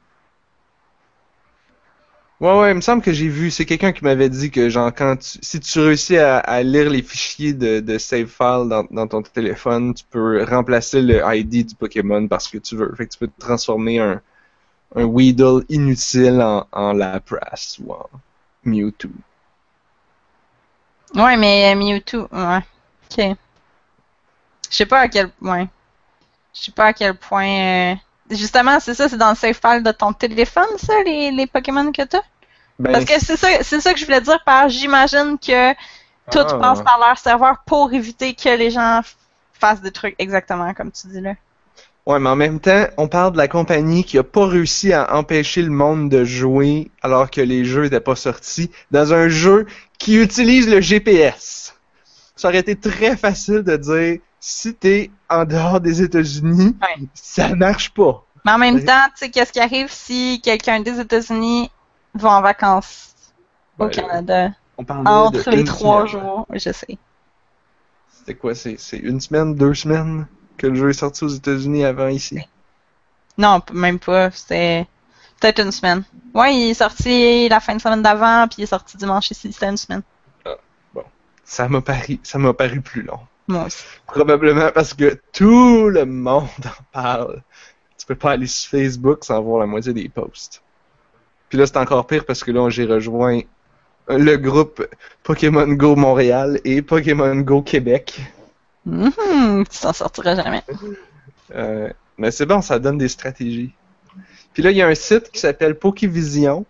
Ouais, ouais, il me semble que j'ai vu. C'est quelqu'un qui m'avait dit que, genre, quand tu... si tu réussis à, à lire les fichiers de, de save file dans, dans ton téléphone, tu peux remplacer le ID du Pokémon parce que tu veux. Fait que tu peux transformer un, un Weedle inutile en, en Lapras ou en Mewtwo. Ouais, mais euh, Mewtwo, ouais. Ok. Je sais pas à quel point. Je sais pas à quel point. euh, Justement, c'est ça, c'est dans le save file de ton téléphone, ça, les, les Pokémon que t'as? Ben, Parce que c'est ça, c'est ça que je voulais dire par j'imagine que tout Ah. passe par leur serveur pour éviter que les gens fassent des trucs exactement comme tu dis là. Ouais, mais en même temps, on parle de la compagnie qui a pas réussi à empêcher le monde de jouer alors que les jeux n'étaient pas sortis dans un jeu qui utilise le GPS. Ça aurait été très facile de dire si t'es en dehors des États-Unis, Ouais. ça marche pas. Mais en même temps, tu sais, qu'est-ce qui arrive si quelqu'un des États-Unis va en vacances au Ben, Canada? On parlait entre de les trois semaine. jours? Oui, Je sais. C'était quoi c'est une semaine, deux semaines? Que le jeu est sorti aux États-Unis avant ici? Non, même pas. C'était peut-être une semaine. Ouais, il est sorti la fin de semaine d'avant, puis il est sorti dimanche ici. C'était une semaine. Ça m'a paru, ça m'a paru plus long. Moi aussi. Probablement parce que tout le monde en parle. Tu peux pas aller sur Facebook sans voir la moitié des posts. Puis là, c'est encore pire parce que là, j'ai rejoint le groupe Pokémon Go Montréal et Pokémon Go Québec. Mhm, tu t'en sortiras jamais. Euh, mais c'est bon, ça donne des stratégies. Puis là, il y a un site qui s'appelle Pokévision.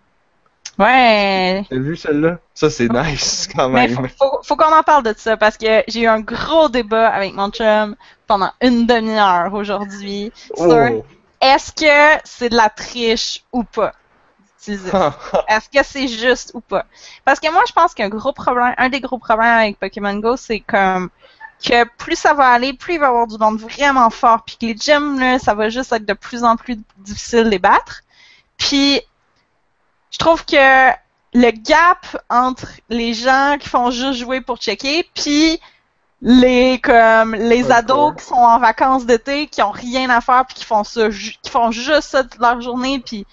Ouais. T'as vu celle-là? Ça, c'est nice quand Mais même. faut, faut, faut qu'on en parle de ça parce que j'ai eu un gros débat avec mon chum pendant une demi-heure aujourd'hui sur Oh. est-ce que c'est de la triche ou pas? ça? Est-ce que c'est juste ou pas? Parce que moi, je pense qu'un gros problème, un des gros problèmes avec Pokémon Go, c'est comme que plus ça va aller, plus il va y avoir du monde vraiment fort, puis que les gyms, là, ça va juste être de plus en plus difficile de les battre. Puis, je trouve que le gap entre les gens qui font juste jouer pour checker, puis les comme les ados qui sont en vacances d'été, qui ont rien à faire, puis qui font ça, qui font juste ça toute leur journée, puis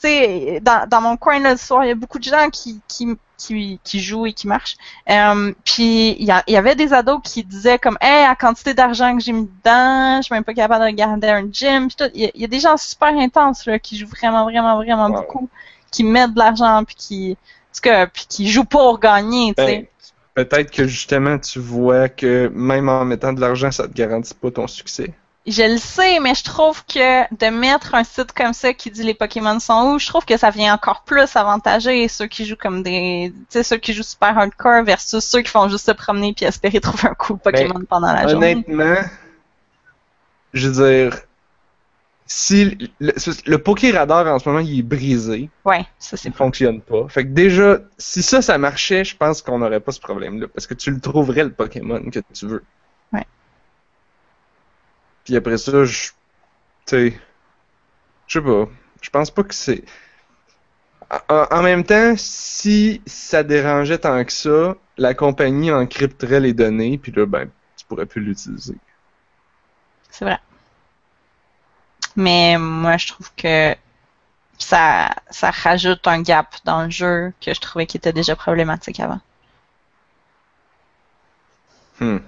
tu sais, dans, dans mon coin là, le soir, il y a beaucoup de gens qui, qui, qui, qui jouent et qui marchent. Euh, puis il y, avait des ados qui disaient comme Hey, la quantité d'argent que j'ai mis dedans, je suis même pas capable de regarder un gym. Il y, a- il y a des gens super intenses là, qui jouent vraiment, vraiment, vraiment Wow. beaucoup, qui mettent de l'argent puis qui. cas, puis qui jouent pour gagner, tu sais. Ben, Peut-être que justement tu vois que même en mettant de l'argent, ça te garantit pas ton succès. Je le sais, mais je trouve que de mettre un site comme ça qui dit les Pokémon sont où, je trouve que ça vient encore plus avantager ceux qui jouent comme des, tu sais, ceux qui jouent super hardcore versus ceux qui font juste se promener puis espérer trouver un coup de Pokémon pendant la journée. Honnêtement, je veux dire, si le, le Pokéradar en ce moment il est brisé, Ouais, ça c'est il fonctionne pas. Fait que déjà, si ça, ça marchait, je pense qu'on n'aurait pas ce problème-là. Parce que tu le trouverais, le Pokémon que tu veux. Puis après ça, je. Tu sais. Je sais pas. Je pense pas que c'est. En, en même temps, si ça dérangeait tant que ça, la compagnie encrypterait les données, puis là, ben, tu pourrais plus l'utiliser. C'est vrai. Mais moi, je trouve que ça, ça rajoute un gap dans le jeu que je trouvais qui était déjà problématique avant. Hmm.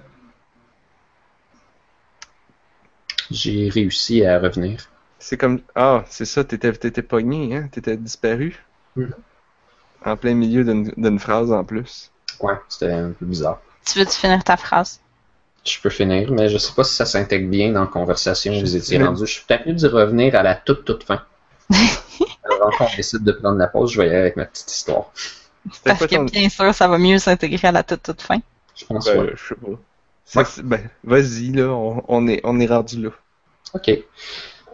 J'ai réussi à revenir. C'est comme. Ah, c'est ça, t'étais, t'étais pogné, hein? T'étais disparu. Hmm. En plein milieu d'une, d'une phrase en plus. Ouais, c'était un peu bizarre. Tu veux-tu finir ta phrase? Je peux finir, mais je sais pas si ça s'intègre bien dans la conversation où vous étiez rendu. Je suis peut-être mieux d'y revenir à la toute toute fin. Alors, quand on décide de prendre la pause, je vais y aller avec ma petite histoire. Parce que ton- bien sûr, ça va mieux s'intégrer à la toute toute fin. Je pense Ben, ouais. je sais pas. C'est- ben, vas-y, là, on, on est, on est rendu là. OK.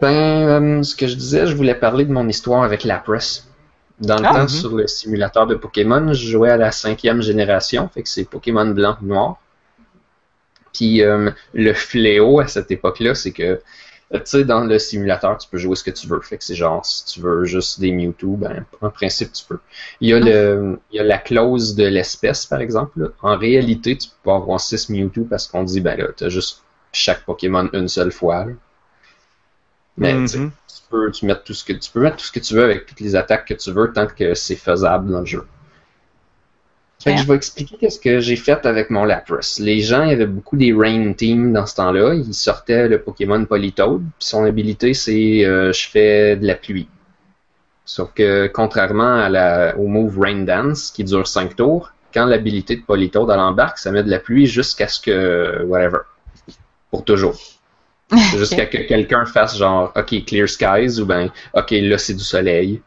Ben, euh, ce que je disais, je voulais parler de mon histoire avec la presse. Dans le Ah. temps, Mhm. sur le simulateur de Pokémon, je jouais à la cinquième génération, fait que c'est Pokémon blanc noir. Puis euh, le fléau à cette époque-là, c'est que, euh, tu sais, dans le simulateur, tu peux jouer ce que tu veux. Fait que c'est genre, si tu veux juste des Mewtwo, ben, en principe, tu peux. Il y a, le, il y a la clause de l'espèce, par exemple. là. En réalité, tu peux pas avoir 6 Mewtwo parce qu'on dit, ben là, t'as juste chaque Pokémon une seule fois. là. Mais Mhm. tu peux tu mettre tout ce que tu peux mettre tout ce que tu veux avec toutes les attaques que tu veux tant que c'est faisable dans le jeu. Fait que je vais expliquer qu'est-ce que j'ai fait avec mon Lapras. Les gens, il y avait beaucoup des Rain Team dans ce temps-là. Ils sortaient le Pokémon Politoed. Puis son habilité, c'est euh, je fais de la pluie. Sauf que contrairement à la, au move Rain Dance qui dure 5 tours, quand l'habilité de Politoed elle embarque, ça met de la pluie jusqu'à ce que whatever. Pour toujours. Jusqu'à que quelqu'un fasse genre OK, clear skies ou ben OK, là c'est du soleil.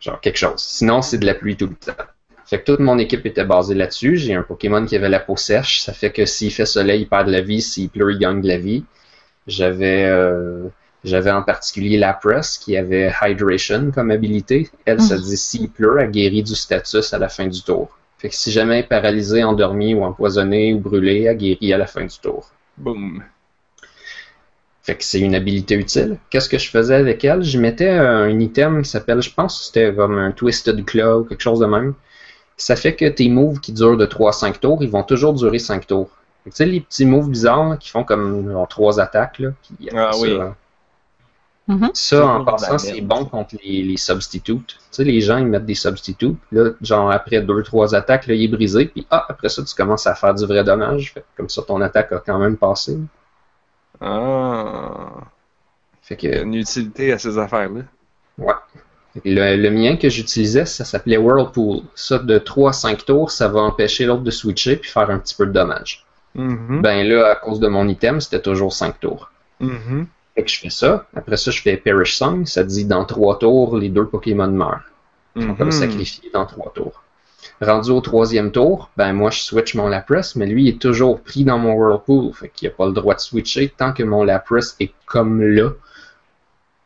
Genre quelque chose. Sinon, c'est de la pluie tout le temps. Fait que toute mon équipe était basée là-dessus. J'ai un Pokémon qui avait la peau sèche. Ça fait que s'il fait soleil, il perd de la vie. S'il pleut, il gagne de la vie. J'avais euh, j'avais en particulier la press qui avait Hydration comme habilité. Elle, ça dit s'il pleut, elle guérit du status à la fin du tour. Fait que si jamais paralysée, endormie ou empoisonnée ou brûlée, elle guérit à la fin du tour. Boum. Fait que c'est une habilité utile. Qu'est-ce que je faisais avec elle? J'y mettais un item qui s'appelle, je pense que c'était comme un Twisted Claw ou quelque chose de même. Ça fait que tes moves qui durent de 3 à 5 tours, ils vont toujours durer 5 tours. Tu sais, les petits moves bizarres là, qui font comme genre, 3 attaques, là, puis après Ah ça, oui. hein. Mhm. Ça, en passant, c'est bon contre les, les substitutes. Tu sais, les gens, ils mettent des substitutes. Là, genre, après 2-3 attaques, là, il est brisé. Puis, ah, après ça, tu commences à faire du vrai dommage. Fait comme ça, ton attaque a quand même passé. Ah. Fait Il y a que, une utilité à ces affaires-là. ouais. Que Le, le mien que j'utilisais, ça s'appelait Whirlpool. Ça, de 3 à 5 tours, ça va empêcher l'autre de switcher puis faire un petit peu de dommage. Mhm. Ben là, à cause de mon item, c'était toujours 5 tours. Mhm. Fait que je fais ça. Après ça, je fais Perish Song. Ça dit dans 3 tours, les deux Pokémon meurent. Ils sont comme Mhm. sacrifiés dans 3 tours. Rendu au troisième tour, ben moi je switch mon Lapras, mais lui il est toujours pris dans mon Whirlpool. Fait qu'il a pas le droit de switcher tant que mon Lapras est comme là.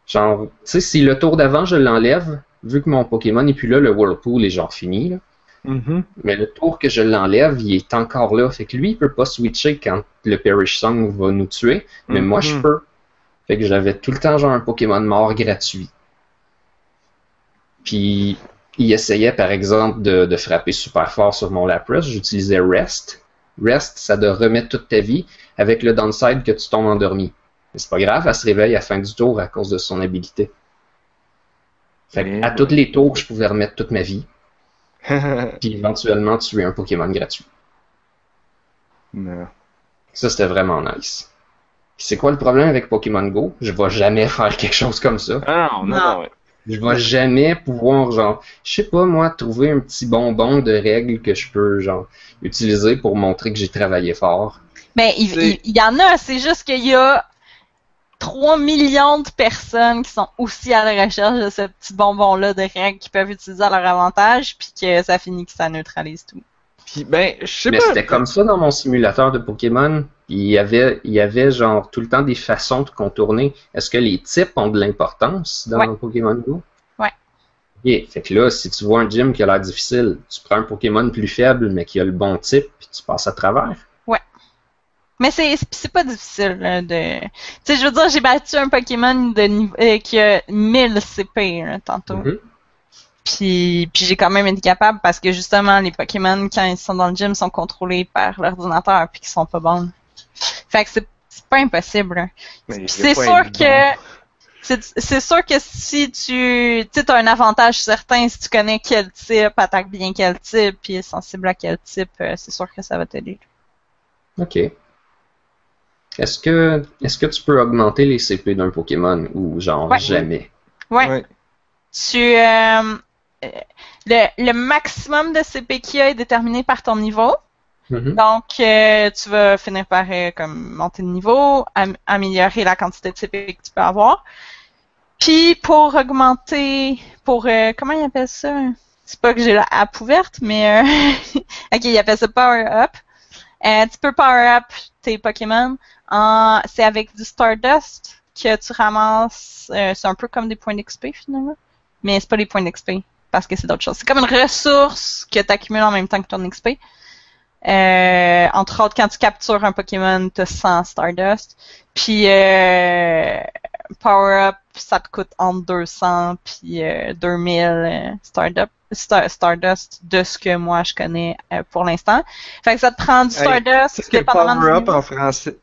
Genre, tu sais, si le tour d'avant je l'enlève, vu que mon Pokémon n'est plus là, le Whirlpool est genre fini. Là. Mhm. Mais le tour que je l'enlève, il est encore là. Fait que lui, il peut pas switcher quand le Perish Song va nous tuer. Mais moi, je Mhm. peux. Fait que j'avais tout le temps genre un Pokémon mort gratuit. Puis il essayait par exemple de, de frapper super fort sur mon Lapras. J'utilisais Rest. Rest, ça te remet toute ta vie avec le downside que tu tombes endormi. Mais c'est pas grave, elle se réveille à la fin du tour à cause de son habilité. Fait que, à tous les tours, je pouvais remettre toute ma vie. Puis éventuellement tuer un Pokémon gratuit. non. Ça, c'était vraiment nice. C'est quoi le problème avec Pokémon Go? Je vais jamais faire quelque chose comme ça. Ah non, non, Non. non, ouais. Je vais jamais pouvoir, genre, je sais pas, moi, trouver un petit bonbon de règles que je peux, genre, utiliser pour montrer que j'ai travaillé fort. Ben, il, C'est- il- il y en a, c'est juste qu'il y a 3 millions de personnes qui sont aussi à la recherche de ce petit bonbon-là de règles qu'ils peuvent utiliser à leur avantage, puis que ça finit que ça neutralise tout. Puis ben, je sais Mais pas. c'était comme ça dans mon simulateur de Pokémon. Il y avait, il y avait, genre, tout le temps des façons de contourner. Est-ce que les types ont de l'importance dans Ouais. Pokémon Go? Ouais. Ok, fait que là, si tu vois un gym qui a l'air difficile, tu prends un Pokémon plus faible, mais qui a le bon type, puis tu passes à travers. Mais c'est c'est pas difficile là, de. Tu sais, je veux dire, j'ai battu un Pokémon de niveau, euh, qui a 1000 CP là, tantôt. Mhm. Puis, puis j'ai quand même été capable parce que justement, les Pokémon, quand ils sont dans le gym, sont contrôlés par l'ordinateur puis qu'ils sont pas bons. Fait que c'est c'est pas impossible. a C'est sûr que c'est c'est sûr que si tu tu as un avantage certain si tu connais quel type, attaque bien quel type, puis est sensible à quel type, euh, c'est sûr que ça va t'aider. Ok. Est-ce que, est-ce que tu peux augmenter les CP d'un Pokémon ou genre Ouais. jamais? Ouais. Ouais. Tu euh, le, le maximum de CP qu'il y a est déterminé par ton niveau. Mhm. Donc, euh, tu vas finir par euh, comme monter de niveau, am- améliorer la quantité de CP que tu peux avoir. Puis, pour augmenter, pour, euh, comment il appelle ça? C'est pas que j'ai la app ouverte, mais, euh, ok, il appelle ça Power Up. Euh, tu peux Power Up tes Pokémon. C'est avec du Stardust que tu ramasses. euh, c'est un peu comme des points d'XP finalement. Mais c'est pas des points d'XP parce que c'est d'autres choses. C'est comme une ressource que tu accumules en même temps que ton XP. Euh, entre autres, quand tu captures un Pokémon, tu as 100 Stardust. Puis euh, Power Up, ça te coûte entre 200 puis euh, 2000 euh, Stardust, Star- Stardust de ce que moi je connais pour l'instant. Fait que ça te prend du Hey, Stardust. C'est que Power Up en français.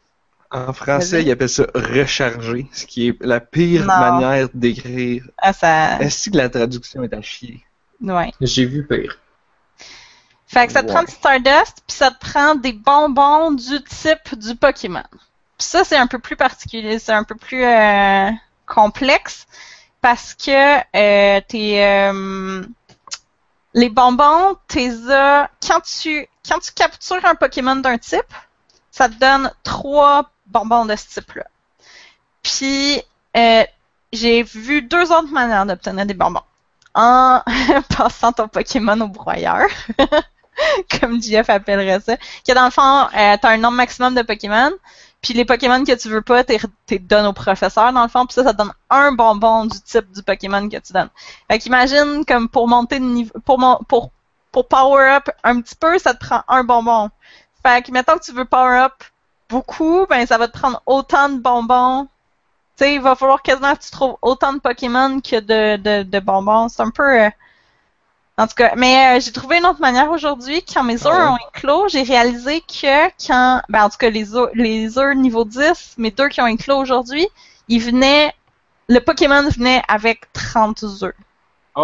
En français, ils appellent ça recharger, ce qui est la pire Non. manière d'écrire. Ah, ça... Est-ce que la traduction est à chier? Ouais. J'ai vu pire. Fait que ça te Ouais. prend du Stardust, puis ça te prend des bonbons du type du Pokémon. Puis ça, c'est un peu plus particulier, c'est un peu plus euh, complexe, parce que euh, t'es, euh, les bonbons, t'es quand tu quand tu captures un Pokémon d'un type, ça te donne trois bonbons de ce type-là. Puis euh, j'ai vu deux autres manières d'obtenir des bonbons. En passant ton Pokémon au broyeur, comme JF appellerait ça, que dans le fond, euh, t'as un nombre maximum de Pokémon, puis les Pokémon que tu veux pas, t'es t'es donnes au professeur dans le fond, puis ça, ça donne un bonbon du type du Pokémon que tu donnes. Fait qu'imagine comme pour monter de niveau, pour mon, pour pour power up un petit peu, ça te prend un bonbon. Fait que mettons que tu veux power up beaucoup, ben ça va te prendre autant de bonbons. Tu sais, il va falloir quasiment que tu trouves autant de Pokémon que de, de, de bonbons. C'est un peu. euh, En tout cas, mais euh, j'ai trouvé une autre manière aujourd'hui. Quand mes œufs ouais? ont éclos, j'ai réalisé que quand. Ben, en tout cas, les œufs, les œufs niveau 10, mes deux qui ont éclos aujourd'hui, ils venaient. Le Pokémon venait avec 30 œufs.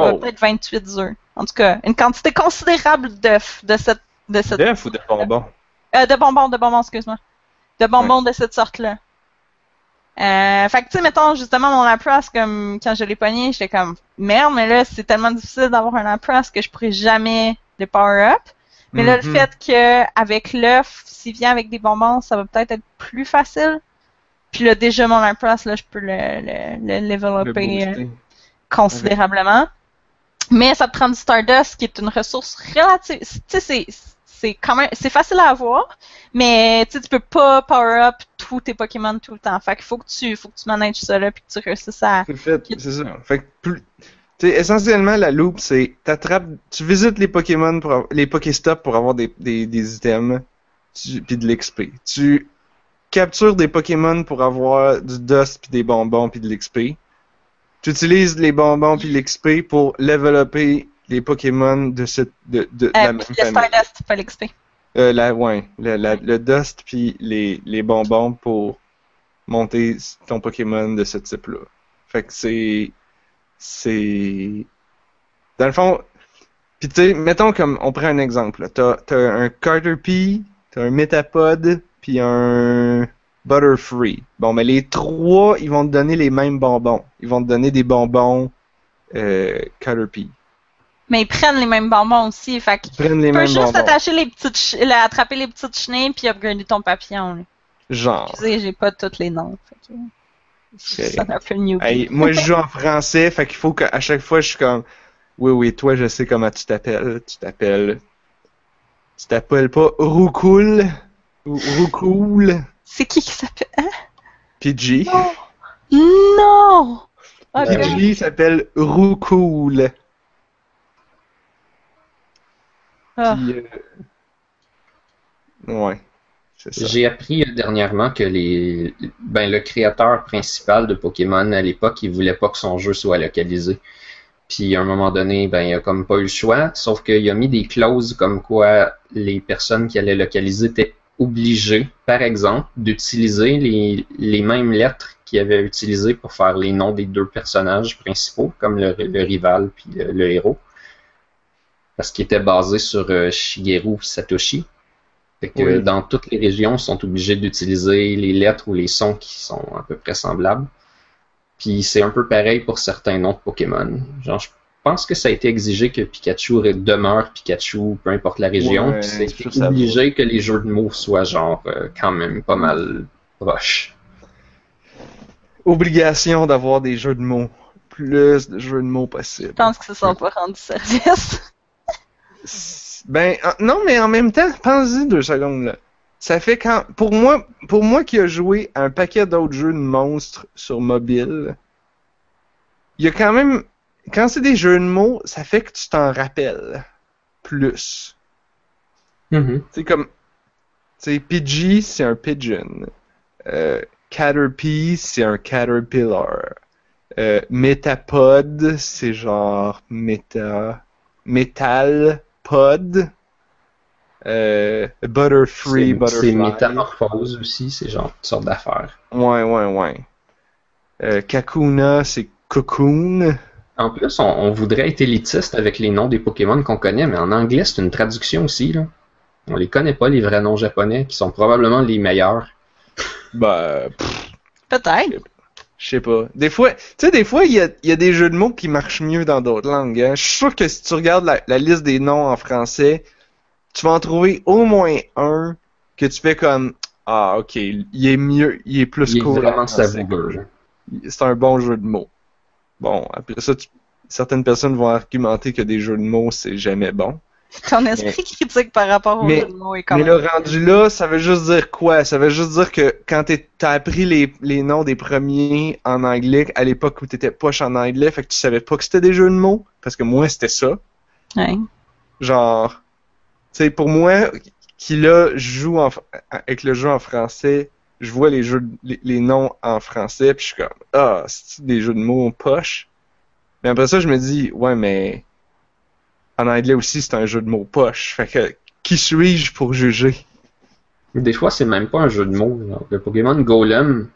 Euh, Oh! Peut-être 28 œufs. En tout cas, une quantité considérable d'œufs de cette. De cette D'œuf ou de bonbons? euh, de bonbons, de bonbons, excuse-moi. De bonbons de cette sorte-là. Euh, fait que, tu sais, mettons, justement, mon Lapras, comme, quand je l'ai pogné, j'étais comme, merde, mais là, c'est tellement difficile d'avoir un Lapras que je pourrais jamais le power-up. Mais là, le Mhm. fait que, avec l'œuf, s'il vient avec des bonbons, ça va peut-être être plus facile. Puis là, déjà, mon Lapras, là, je peux le, le, le Le développer euh, considérablement. Mais ça te prend du Stardust, qui est une ressource relative. Tu sais, c'est, c'est quand même, c'est facile à avoir, mais tu peux pas power up tous tes Pokémon tout le temps. Fait qu'il faut que tu, faut que tu manages ça là, puis que tu réussisses à. C'est fait, c'est ça. Fait que plus. Essentiellement, la loupe, c'est t'attrapes, tu visites les Pokémon pour les Pokéstops pour avoir des, des, des items, puis de l'XP. Tu captures des Pokémon pour avoir du dust puis des bonbons puis de l'XP. Tu utilises les bonbons puis l'XP pour développer les Pokémon de cette de, de, de la Euh, même puis le famille. Stardust, pas l'XP. Euh, la, ouais, le, la- le dust puis les, les bonbons pour monter ton Pokémon de ce type-là. Fait que c'est. C'est. Dans le fond. Puis tu sais, mettons comme. On prend un exemple. T'as t'as un Caterpie, t'as un Metapod, puis un Butterfree. Bon, mais les trois, ils vont te donner les mêmes bonbons. Ils vont te donner des bonbons euh, Caterpie. Mais ils prennent les mêmes bonbons aussi. Fait que Ils prennent les tu peux mêmes juste bonbons. attacher les petites, là, attraper les petites chenilles puis upgrader ton papillon. là. Genre. Excusez, j'ai pas tous les noms. Fait que... Ça sonne un peu newbie. Hey, moi, je joue en français, fait qu'il faut qu'à chaque fois, je suis comme, oui, oui, toi, je sais comment tu t'appelles. Tu t'appelles, tu t'appelles pas Roucoul ou Roucoul, C'est qui qui s'appelle. Hein? PG. Non! Ok. Ouais. PG s'appelle Roucoul. Ah. Puis, euh, Ouais, c'est ça. J'ai appris euh, dernièrement que les, ben, le créateur principal de Pokémon à l'époque, il voulait pas que son jeu soit localisé. Puis à un moment donné, ben, il a comme pas eu le choix, sauf qu'il a mis des clauses comme quoi les personnes qui allaient localiser étaient obligées, par exemple, d'utiliser les, les mêmes lettres qu'il avait utilisées pour faire les noms des deux personnages principaux, comme le, le rival puis le, le héros. Parce qu'il était basé sur euh, Shigeru Satoshi. Fait que Oui. dans toutes les régions, ils sont obligés d'utiliser les lettres ou les sons qui sont à peu près semblables. Puis c'est un peu pareil pour certains noms de Pokémon. Genre, je pense que ça a été exigé que Pikachu demeure Pikachu, peu importe la région. Ouais, Puis c'est obligé que les jeux de mots soient genre euh, quand même pas mal proches. Obligation d'avoir des jeux de mots. Plus de jeux de mots possible. Je pense que ça sera pas rendu service. Ben, en- non, mais en même temps, pense-y deux secondes, là. Ça fait quand, pour moi, pour moi qui a joué à un paquet d'autres jeux de monstres sur mobile, il y a quand même, quand c'est des jeux de mots, ça fait que tu t'en rappelles plus. C'est comme, tu Pidgey, c'est un pigeon. Euh, Caterpie, c'est un caterpillar. Euh, Metapod, c'est genre méta, metal pod. Euh, Butterfree, C'est- Butterfly. C'est métamorphose aussi, c'est genre une sorte d'affaire. Ouais, ouais, ouais. Euh, Kakuna, c'est cocoon. En plus, on, on voudrait être élitiste avec les noms des Pokémon qu'on connaît, mais en anglais, c'est une traduction aussi. Là. On les connaît pas, les vrais noms japonais, qui sont probablement les meilleurs. Bah, pff, Peut-être. Je sais pas. Des fois, tu sais, des fois, il y a, il y a des jeux de mots qui marchent mieux dans d'autres langues. hein. Je suis sûr que si tu regardes la, la liste des noms en français, tu vas en trouver au moins un que tu fais comme Ah, ok, il est mieux, il est plus Il cool. C'est un bon jeu de mots. Bon, après ça, tu- certaines personnes vont argumenter que des jeux de mots, c'est jamais bon. Ton esprit critique par rapport au Mais- mots est quand Mais le rendu là, ça veut juste dire quoi? Ça veut juste dire que quand t'as appris les, les noms des premiers en anglais, à l'époque où t'étais poche en anglais, fait que tu savais pas que c'était des jeux de mots, parce que moi, c'était ça. Ouais. Genre, tu sais, pour moi, qui là joue en, avec le jeu en français, je vois les jeux, les, les noms en français, puis je suis comme, ah, c'est des jeux de mots poche? Mais après ça, je me dis, ouais, mais en anglais aussi, c'est un jeu de mots poche. Fait que, qui suis-je pour juger? Des fois, c'est même pas un jeu de mots. genre. Le Pokémon Golem,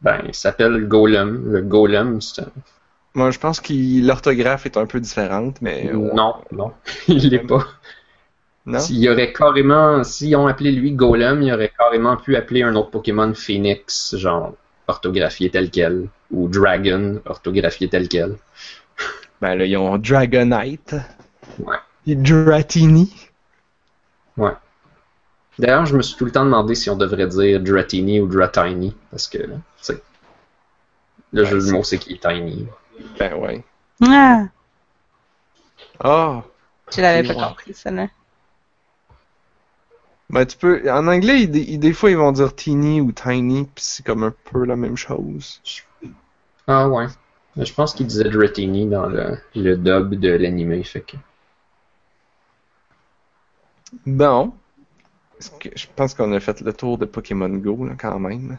ben, il s'appelle Golem. Le Golem, c'est un... Moi, je pense que l'orthographe est un peu différente, mais. ouais. Non, non, il l'est pas. Non? S'il y aurait carrément, s'ils ont appelé lui Golem, il aurait carrément pu appeler un autre Pokémon Phoenix, genre orthographié tel quel, ou Dragon, orthographié tel quel. Ben là, ils ont Dragonite. Ouais. Et Dratini. D'ailleurs, je me suis tout le temps demandé si on devrait dire Dratini ou Dratini, parce que, tu sais, le Ouais, jeu de c'est- mots, c'est qu'il est tiny. Ben ouais. Ah, Ah! je l'avais pas Ouais. compris, celle-là. Ben, tu peux. En anglais, ils- ils- des fois, ils vont dire teeny ou tiny, pis c'est comme un peu la même chose. Ah ouais. Je pense qu'il disait Dratini dans le, le dub de l'anime, fait que. Bon. Que- Je pense qu'on a fait le tour de Pokémon Go, là, quand même.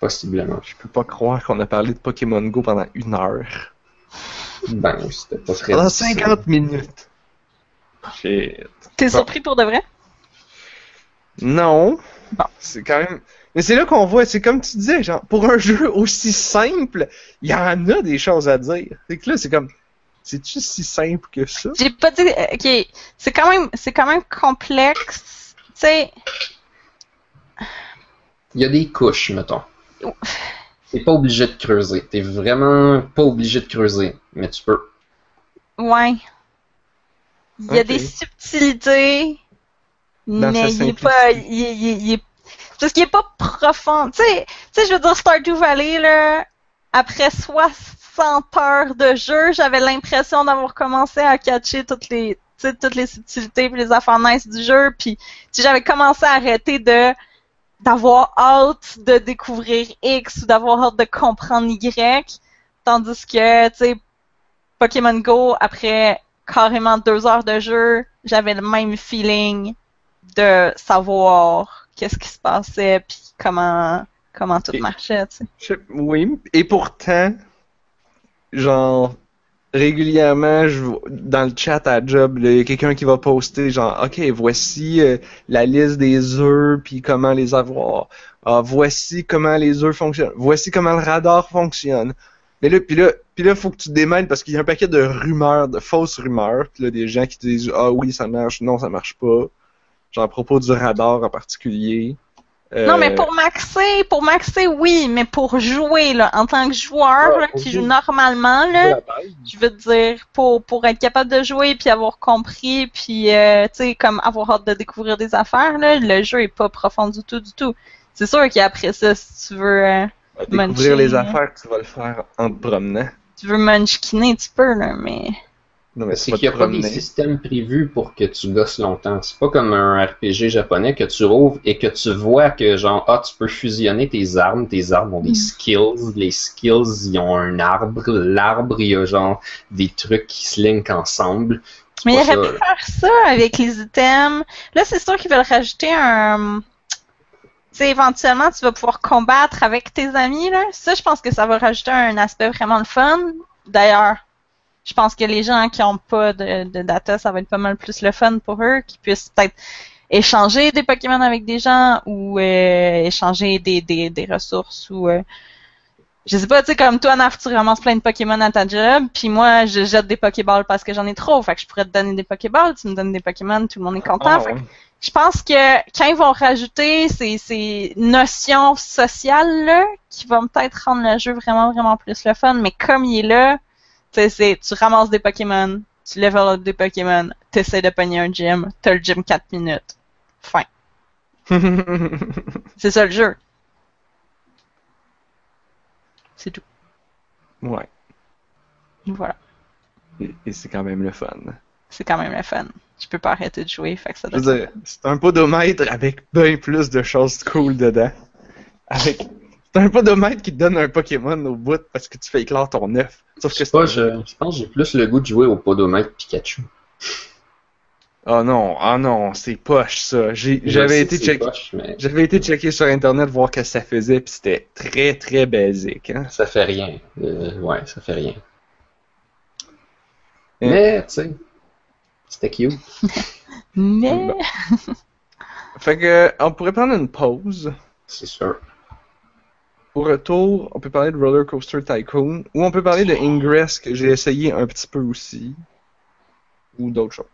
Possiblement. Je peux pas croire qu'on a parlé de Pokémon Go pendant une heure. Ben, c'était pas très Pendant difficile. 50 minutes. Shit. T'es Bon. surpris pour de vrai? Non. Bon. C'est quand même. Mais c'est là qu'on voit, c'est comme tu disais, genre, pour un jeu aussi simple, il y en a des choses à dire. C'est que là, c'est comme. C'est-tu si simple que ça? J'ai pas dit. euh, Ok, c'est quand même, c'est quand même complexe. Tu sais, Il y a des couches, mettons. T'es pas obligé de creuser. T'es vraiment pas obligé de creuser, mais tu peux. ouais. Il y a des subtilités, Dans mais il est pas, il, il- il est, c'est parce qu'il est pas profond. Tu sais, tu sais, je veux dire Stardew Valley là, après 60 heures de jeu, j'avais l'impression d'avoir commencé à catcher toutes les, toutes les subtilités puis les affaires nice du jeu, puis j'avais commencé à arrêter de d'avoir hâte de découvrir X ou d'avoir hâte de comprendre Y, tandis que, tu sais, Pokémon Go, après carrément deux heures de jeu, j'avais le même feeling de savoir qu'est-ce qui se passait puis comment comment tout Et- marchait, tu sais. Je- Oui, et pourtant, genre, régulièrement, je, dans le chat à job, il y a quelqu'un qui va poster, genre, OK, voici euh, la liste des œufs, puis comment les avoir. Ah, voici comment les œufs fonctionnent. Voici comment le radar fonctionne. Mais là, puis là, puis là, faut que tu te démêles parce qu'il y a un paquet de rumeurs, de fausses rumeurs. Puis là, des gens qui disent, ah oui, ça marche, non, ça marche pas. Genre, à propos du radar en particulier. Non, mais Euh, pour maxer, pour maxer, oui, mais pour jouer, là, en tant que joueur, qui joue normalement, là, base. je veux dire, pour, pour être capable de jouer, puis avoir compris, puis, euh, tu sais, comme avoir hâte de découvrir des affaires, là, le jeu est pas profond du tout, du tout. C'est sûr qu'après ça, si tu veux, euh, découvrir les affaires, tu vas le faire en te promenant. tu veux munchkiner, tu peux, là, mais... Non, mais C'est qu'il n'y a pas des systèmes prévus pour que tu gosses longtemps. C'est pas comme un RPG japonais que tu rouvres et que tu vois que genre ah tu peux fusionner tes armes, tes armes ont des Mm. skills, les skills ils ont un arbre, l'arbre il y a genre des trucs qui se linkent ensemble. Mais il aurait pu faire ça avec les items. Là, c'est sûr qu'ils veulent rajouter un. Tu sais, éventuellement, tu vas pouvoir combattre avec tes amis, là. Ça, je pense que ça va rajouter un aspect vraiment le fun. D'ailleurs, je pense que les gens qui ont pas de, de data, ça va être pas mal plus le fun pour eux, qui puissent peut-être échanger des Pokémon avec des gens ou euh, échanger des, des, des ressources ou euh, je sais pas, tu sais, comme toi, Naf, tu ramasses plein de Pokémon à ta job, puis moi, je jette des Pokéballs parce que j'en ai trop. Fait que je pourrais te donner des Pokéballs, tu me donnes des Pokémon, tout le monde est content. Ah, Fait que je pense que quand ils vont rajouter ces, ces notions sociales-là, qui vont peut-être rendre le jeu vraiment, vraiment plus le fun, mais comme il est là, tu ramasses des Pokémon, tu level up des Pokémon, t'essaies de pogner un gym, t'as le gym 4 minutes. Fin. C'est ça le jeu. C'est tout. ouais. Voilà. Et, et c'est quand même le fun. C'est quand même le fun. Je peux pas arrêter de jouer, fait que ça Je doit veux dire, c'est un podomètre avec bien plus de choses cool dedans. Avec. C'est un podomètre qui te donne un Pokémon au bout parce que tu fais éclore ton œuf. Sauf Je que sais pas, c'est. je, je pense que j'ai plus le goût de jouer au Podomètre Pikachu. Oh non, oh non, c'est poche ça. J'ai- Je J'avais été mais J'avais été checké sur internet voir ce que ça faisait puis c'était très très basique. Hein? ça fait rien. Euh, ouais, ça fait rien. Euh. Mais, tu sais, c'était cute. Mais. Bon. Fait que on pourrait prendre une pause. C'est sûr. Au retour, on peut parler de Roller Coaster Tycoon ou on peut parler de Ingress que j'ai essayé un petit peu aussi ou d'autres choses.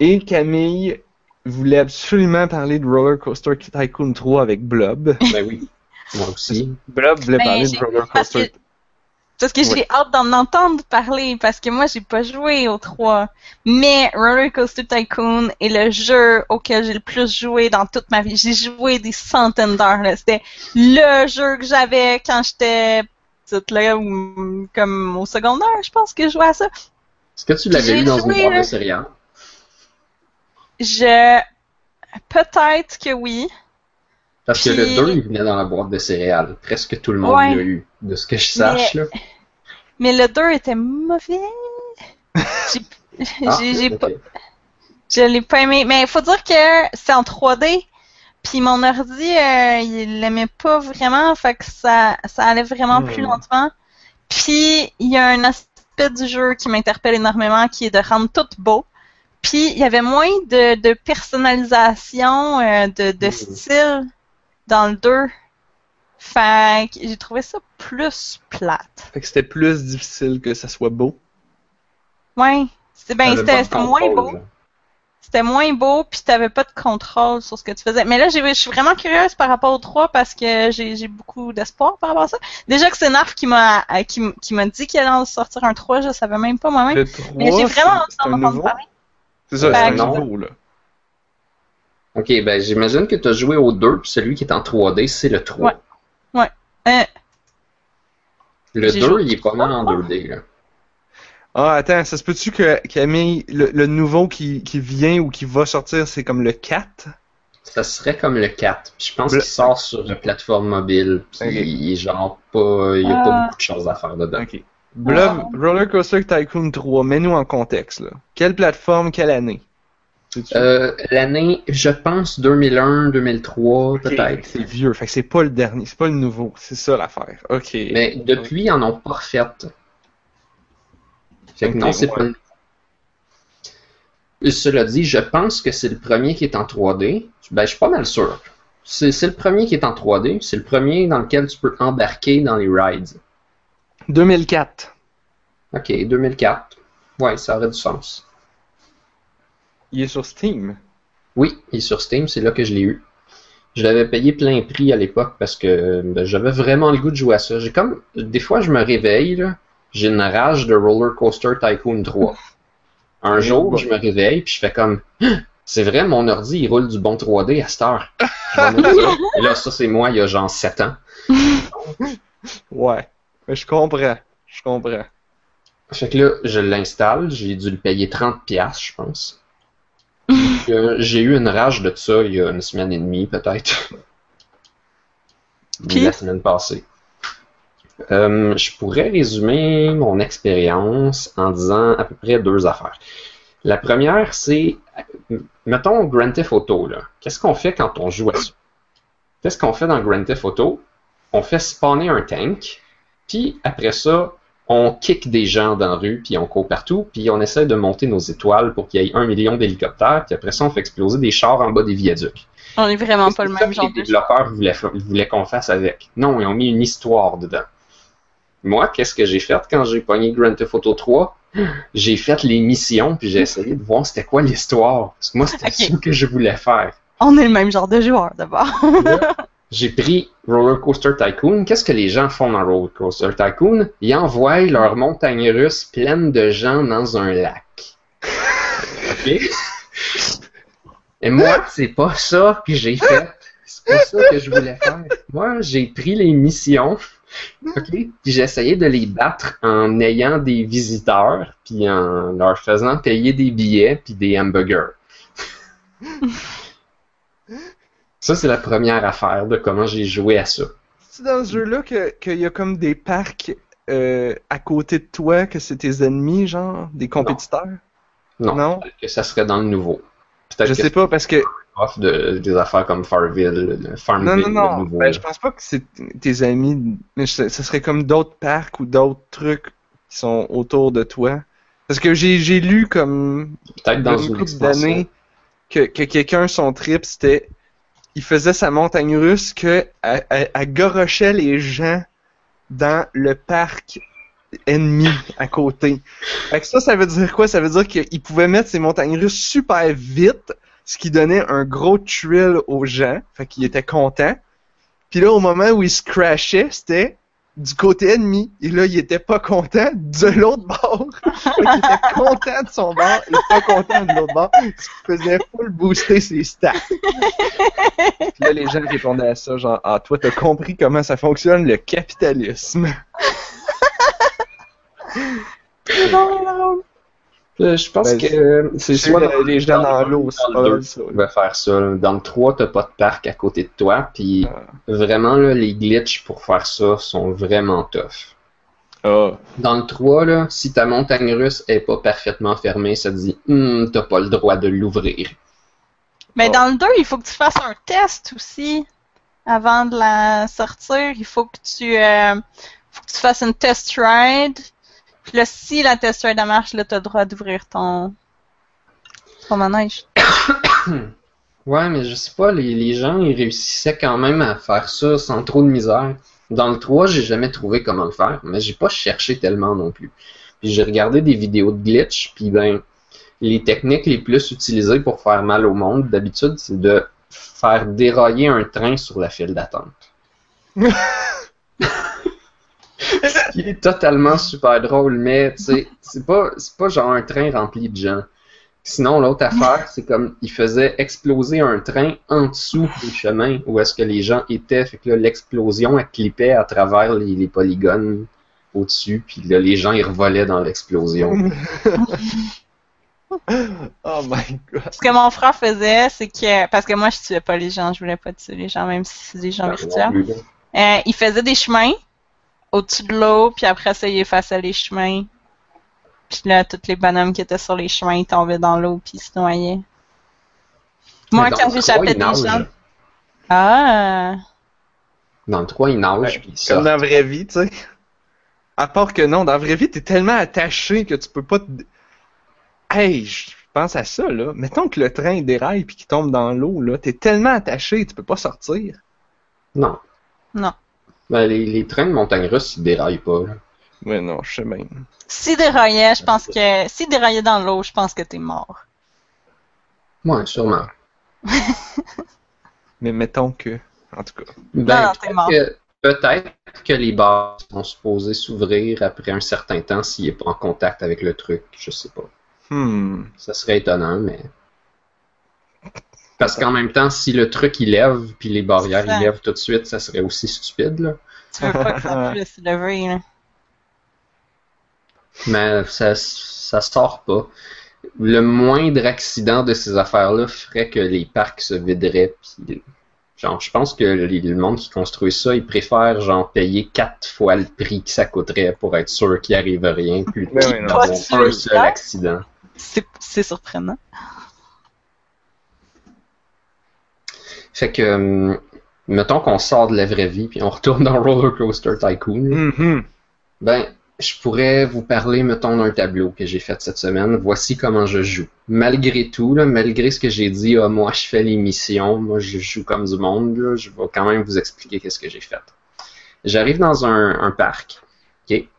Et Camille voulait absolument parler de Roller Coaster Tycoon 3 avec Blob. Ben oui. Moi aussi. Blob voulait Ben, parler de Roller parce Coaster. Parce que j'ai hâte d'en entendre parler, parce que moi, j'ai pas joué au 3. Mais Roller Coaster Tycoon est le jeu auquel j'ai le plus joué dans toute ma vie. J'ai joué des centaines d'heures. là. C'était le jeu que j'avais quand j'étais petite, là, ou comme au secondaire, je pense que je jouais à ça. Est-ce que tu l'avais eu dans joué, une boîte de céréales? Je. Peut-être que oui. Parce que le 2, il venait dans la boîte de céréales. Presque tout le monde Ouais. l'a eu, de ce que je sache, là. Mais le 2 était mauvais. J'ai Ah, pas. Je l'ai pas aimé. Mais il faut dire que c'est en 3D. Puis mon ordi, euh, il l'aimait pas vraiment. Fait que ça, ça allait vraiment plus Hmm. lentement. Puis il y a un aspect du jeu qui m'interpelle énormément qui est de rendre tout beau. Puis il y avait moins de, de personnalisation, euh, de, de Hmm. style dans le 2. Fait que j'ai trouvé ça plus plate. Fait que c'était plus difficile que ça soit beau. Ouais. C'était ben, c'était moins contrôle, beau. C'était moins beau, puis t'avais pas de contrôle sur ce que tu faisais. Mais là, j'ai- je suis vraiment curieuse par rapport au 3 parce que j'ai beaucoup d'espoir par rapport à ça. Déjà que c'est Narf qui m'a euh, qui, m'a dit qu'il allait en sortir un 3, je savais même pas moi-même. Le 3, Mais j'ai vraiment un d'en entendre parler. C'est ça, c'est un nouveau, là. Ok, ben j'imagine que tu as joué au 2, puis celui qui est en 3D, c'est le 3. Ouais. Euh, Le J'ai 2, joué au il est pas mal en 3. 2D, là. Ah, attends, ça se peut-tu que Camille, le, le nouveau qui, qui vient ou qui va sortir, c'est comme le 4? Ça serait comme le 4. Puis je pense Le- qu'il sort sur la plateforme mobile. Puis il est genre pas. Il y a Ah. pas beaucoup de choses à faire dedans. Ok. Blob, Ah. Roller Coaster Tycoon 3, mets-nous en contexte, là. Quelle plateforme, quelle année? Euh, L'année, je pense 2001, 2003, Ok, peut-être. C'est vieux, fait que c'est pas le dernier, c'est pas le nouveau, c'est ça l'affaire. Ok. Mais depuis, ils en ont pas refait. Fait que non, c'est ouais. pas. le- Cela dit, je pense que c'est le premier qui est en 3D. Ben, je suis pas mal sûr. C'est c'est le premier qui est en 3D. C'est le premier dans lequel tu peux embarquer dans les rides. 2004. Ok, 2004. Ouais, ça aurait du sens. Il est sur Steam. Oui, il est sur Steam, c'est là que je l'ai eu. Je l'avais payé plein prix à l'époque parce que ben, j'avais vraiment le goût de jouer à ça. J'ai comme. Des fois, je me réveille, j'ai une rage de Roller Coaster Tycoon 3. Un jour, bon. je me réveille puis je fais comme. C'est vrai, mon ordi, il roule du bon 3D à cette heure. Et là, ça, c'est moi, il y a genre 7 ans. Ouais. Mais je comprends. Je comprends. Fait que là, je l'installe, j'ai dû le payer 30$, je pense. Euh, j'ai eu une rage de ça il y a une semaine et demie, peut-être. Puis? La semaine passée. Euh, je pourrais résumer mon expérience en disant à peu près deux affaires. La première, c'est, mettons Grand Theft Auto, là. Qu'est-ce qu'on fait quand on joue à ça? Qu'est-ce qu'on fait dans Grand Theft Auto? On fait spawner un tank, puis après ça, on kick des gens dans la rue, puis on court partout, puis on essaie de monter nos étoiles pour qu'il y ait un million d'hélicoptères, puis après ça, on fait exploser des chars en bas des viaducs. On est vraiment pas le même genre les de développeurs voulaient, voulaient qu'on fasse avec. Non, ils ont mis une histoire dedans. Moi, qu'est-ce que j'ai fait quand j'ai pogné Grand Theft Auto 3? J'ai fait les missions, puis j'ai essayé de voir c'était quoi l'histoire. Parce que moi, c'était Ok. ça que je voulais faire. On est le même genre de joueur d'abord. J'ai pris Roller Coaster Tycoon. Qu'est-ce que les gens font dans Roller Coaster Tycoon? Ils envoient leur montagne russe pleine de gens dans un lac. OK? Et moi, c'est pas ça que j'ai fait. C'est pas ça que je voulais faire. Moi, j'ai pris les missions, OK? Puis j'ai essayé de les battre en ayant des visiteurs, puis en leur faisant payer des billets puis des hamburgers. Ça, c'est la première affaire de comment j'ai joué à ça. C'est dans ce jeu-là que- qu'il y a comme des parcs euh, à côté de toi, que c'est tes ennemis, genre, des compétiteurs? Non, Non? peut-être que ça serait dans le nouveau. Je sais pas, parce que... de, des affaires comme Farmville, le Farmville, Non, non, non. nouveau. Ben, je pense pas que c'est tes amis, mais ça serait comme d'autres parcs ou d'autres trucs qui sont autour de toi. Parce que j'ai j'ai lu comme Peut-être dans une une couple d'années que, que quelqu'un, son trip, c'était. Il faisait sa montagne russe que elle gorochait les gens dans le parc ennemi à côté. Fait que ça, ça veut dire quoi? Ça veut dire qu'il pouvait mettre ses montagnes russes super vite, ce qui donnait un gros thrill aux gens. Fait qu'il était content. Puis là, au moment où il se crashait, c'était du côté ennemi, et là, il était pas content de l'autre bord. il était content de son bord et pas content de l'autre bord. Ce qui faisait full booster ses stats. Puis là, les gens répondaient à ça, genre, ah, toi, t'as compris comment ça fonctionne, le capitalisme. Euh, je pense Ben, que euh, c'est soit soit les gens dans l'eau, c'est dans pas le ça. Tu vas faire ça. Dans le 3, t'as pas de parc à côté de toi, puis Ah. vraiment, là, les glitches pour faire ça sont vraiment tough. Ah. Dans le 3, là, si ta montagne russe est pas parfaitement fermée, ça te dit Hum, t'as pas le droit de l'ouvrir. Mais Oh. dans le 2, il faut que tu fasses un test aussi. Avant de la sortir, il faut que tu, euh, faut que tu fasses une test ride. Puis là, si la ride elle marche, là, t'as le droit d'ouvrir ton, ton manège. Ouais, mais je sais pas, les, les gens, ils réussissaient quand même à faire ça sans trop de misère. Dans le 3, j'ai jamais trouvé comment le faire, mais j'ai pas cherché tellement non plus. Puis j'ai regardé des vidéos de glitch, puis ben, les techniques les plus utilisées pour faire mal au monde, d'habitude, c'est de faire dérailler un train sur la file d'attente. Ce qui est totalement super drôle, mais tu sais, c'est pas, c'est pas genre un train rempli de gens. Sinon, l'autre affaire, c'est comme il faisait exploser un train en dessous du chemin où est-ce que les gens étaient. Fait que l'explosion, elle clippait à travers les, les polygones au-dessus, puis là, les gens, ils revolaient dans l'explosion. Oh my god. Ce que mon frère faisait, c'est que, parce que moi, je tuais pas les gens, je voulais pas tuer les gens, même si c'est des gens virtuels. Plus, là. Euh, il faisait des chemins au-dessus de l'eau, puis après ça, il effaçait les chemins. Puis là, tous les bonhommes qui étaient sur les chemins, ils tombaient dans l'eau, puis ils se noyaient. Moi, quand le 3, j'échappais des gens... Ah! Dans le 3, il nage, Ouais, puis il Comme dans la vraie vie, tu sais. À part que non, dans la vraie vie, t'es tellement attaché que tu peux pas te... Hey, je pense à ça, là. Mettons que le train déraille puis qu'il tombe dans l'eau, là. T'es tellement attaché, tu peux pas sortir. Non. Non. Ben, les, les trains de montagne russe, ils déraillent pas. là. Ouais, non, je sais même. Si déraillait, je pense que... Si déraillait dans l'eau, je pense que t'es mort. Ouais, sûrement. Mais mettons que... En tout cas. Ben, non, t'es peut-être mort. que, peut-être que les barres sont supposées s'ouvrir après un certain temps s'il n'est pas en contact avec le truc. Je sais pas. Hmm. Ça serait étonnant, mais. Parce qu'en même temps, si le truc il lève, puis les barrières ils lèvent tout de suite, ça serait aussi stupide, là. Tu veux pas que ça puisse se lever, là. Mais ça, ça sort pas. Le moindre accident de ces affaires-là ferait que les parcs se videraient. Puis, genre, je pense que les- le monde qui construit ça, ils préfèrent genre payer quatre fois le prix que ça coûterait pour être sûr qu'il arrive rien, plutôt que d'avoir un seul accident. C'est surprenant. Fait que, hum, mettons qu'on sort de la vraie vie, puis on retourne dans Roller Coaster Tycoon. Mhm. Ben, je pourrais vous parler, mettons, d'un tableau que j'ai fait cette semaine. Voici comment je joue. Malgré tout, là, malgré ce que j'ai dit, ah, moi je fais les missions, moi je joue comme du monde, là, je vais quand même vous expliquer qu'est-ce que j'ai fait. J'arrive dans un, un parc.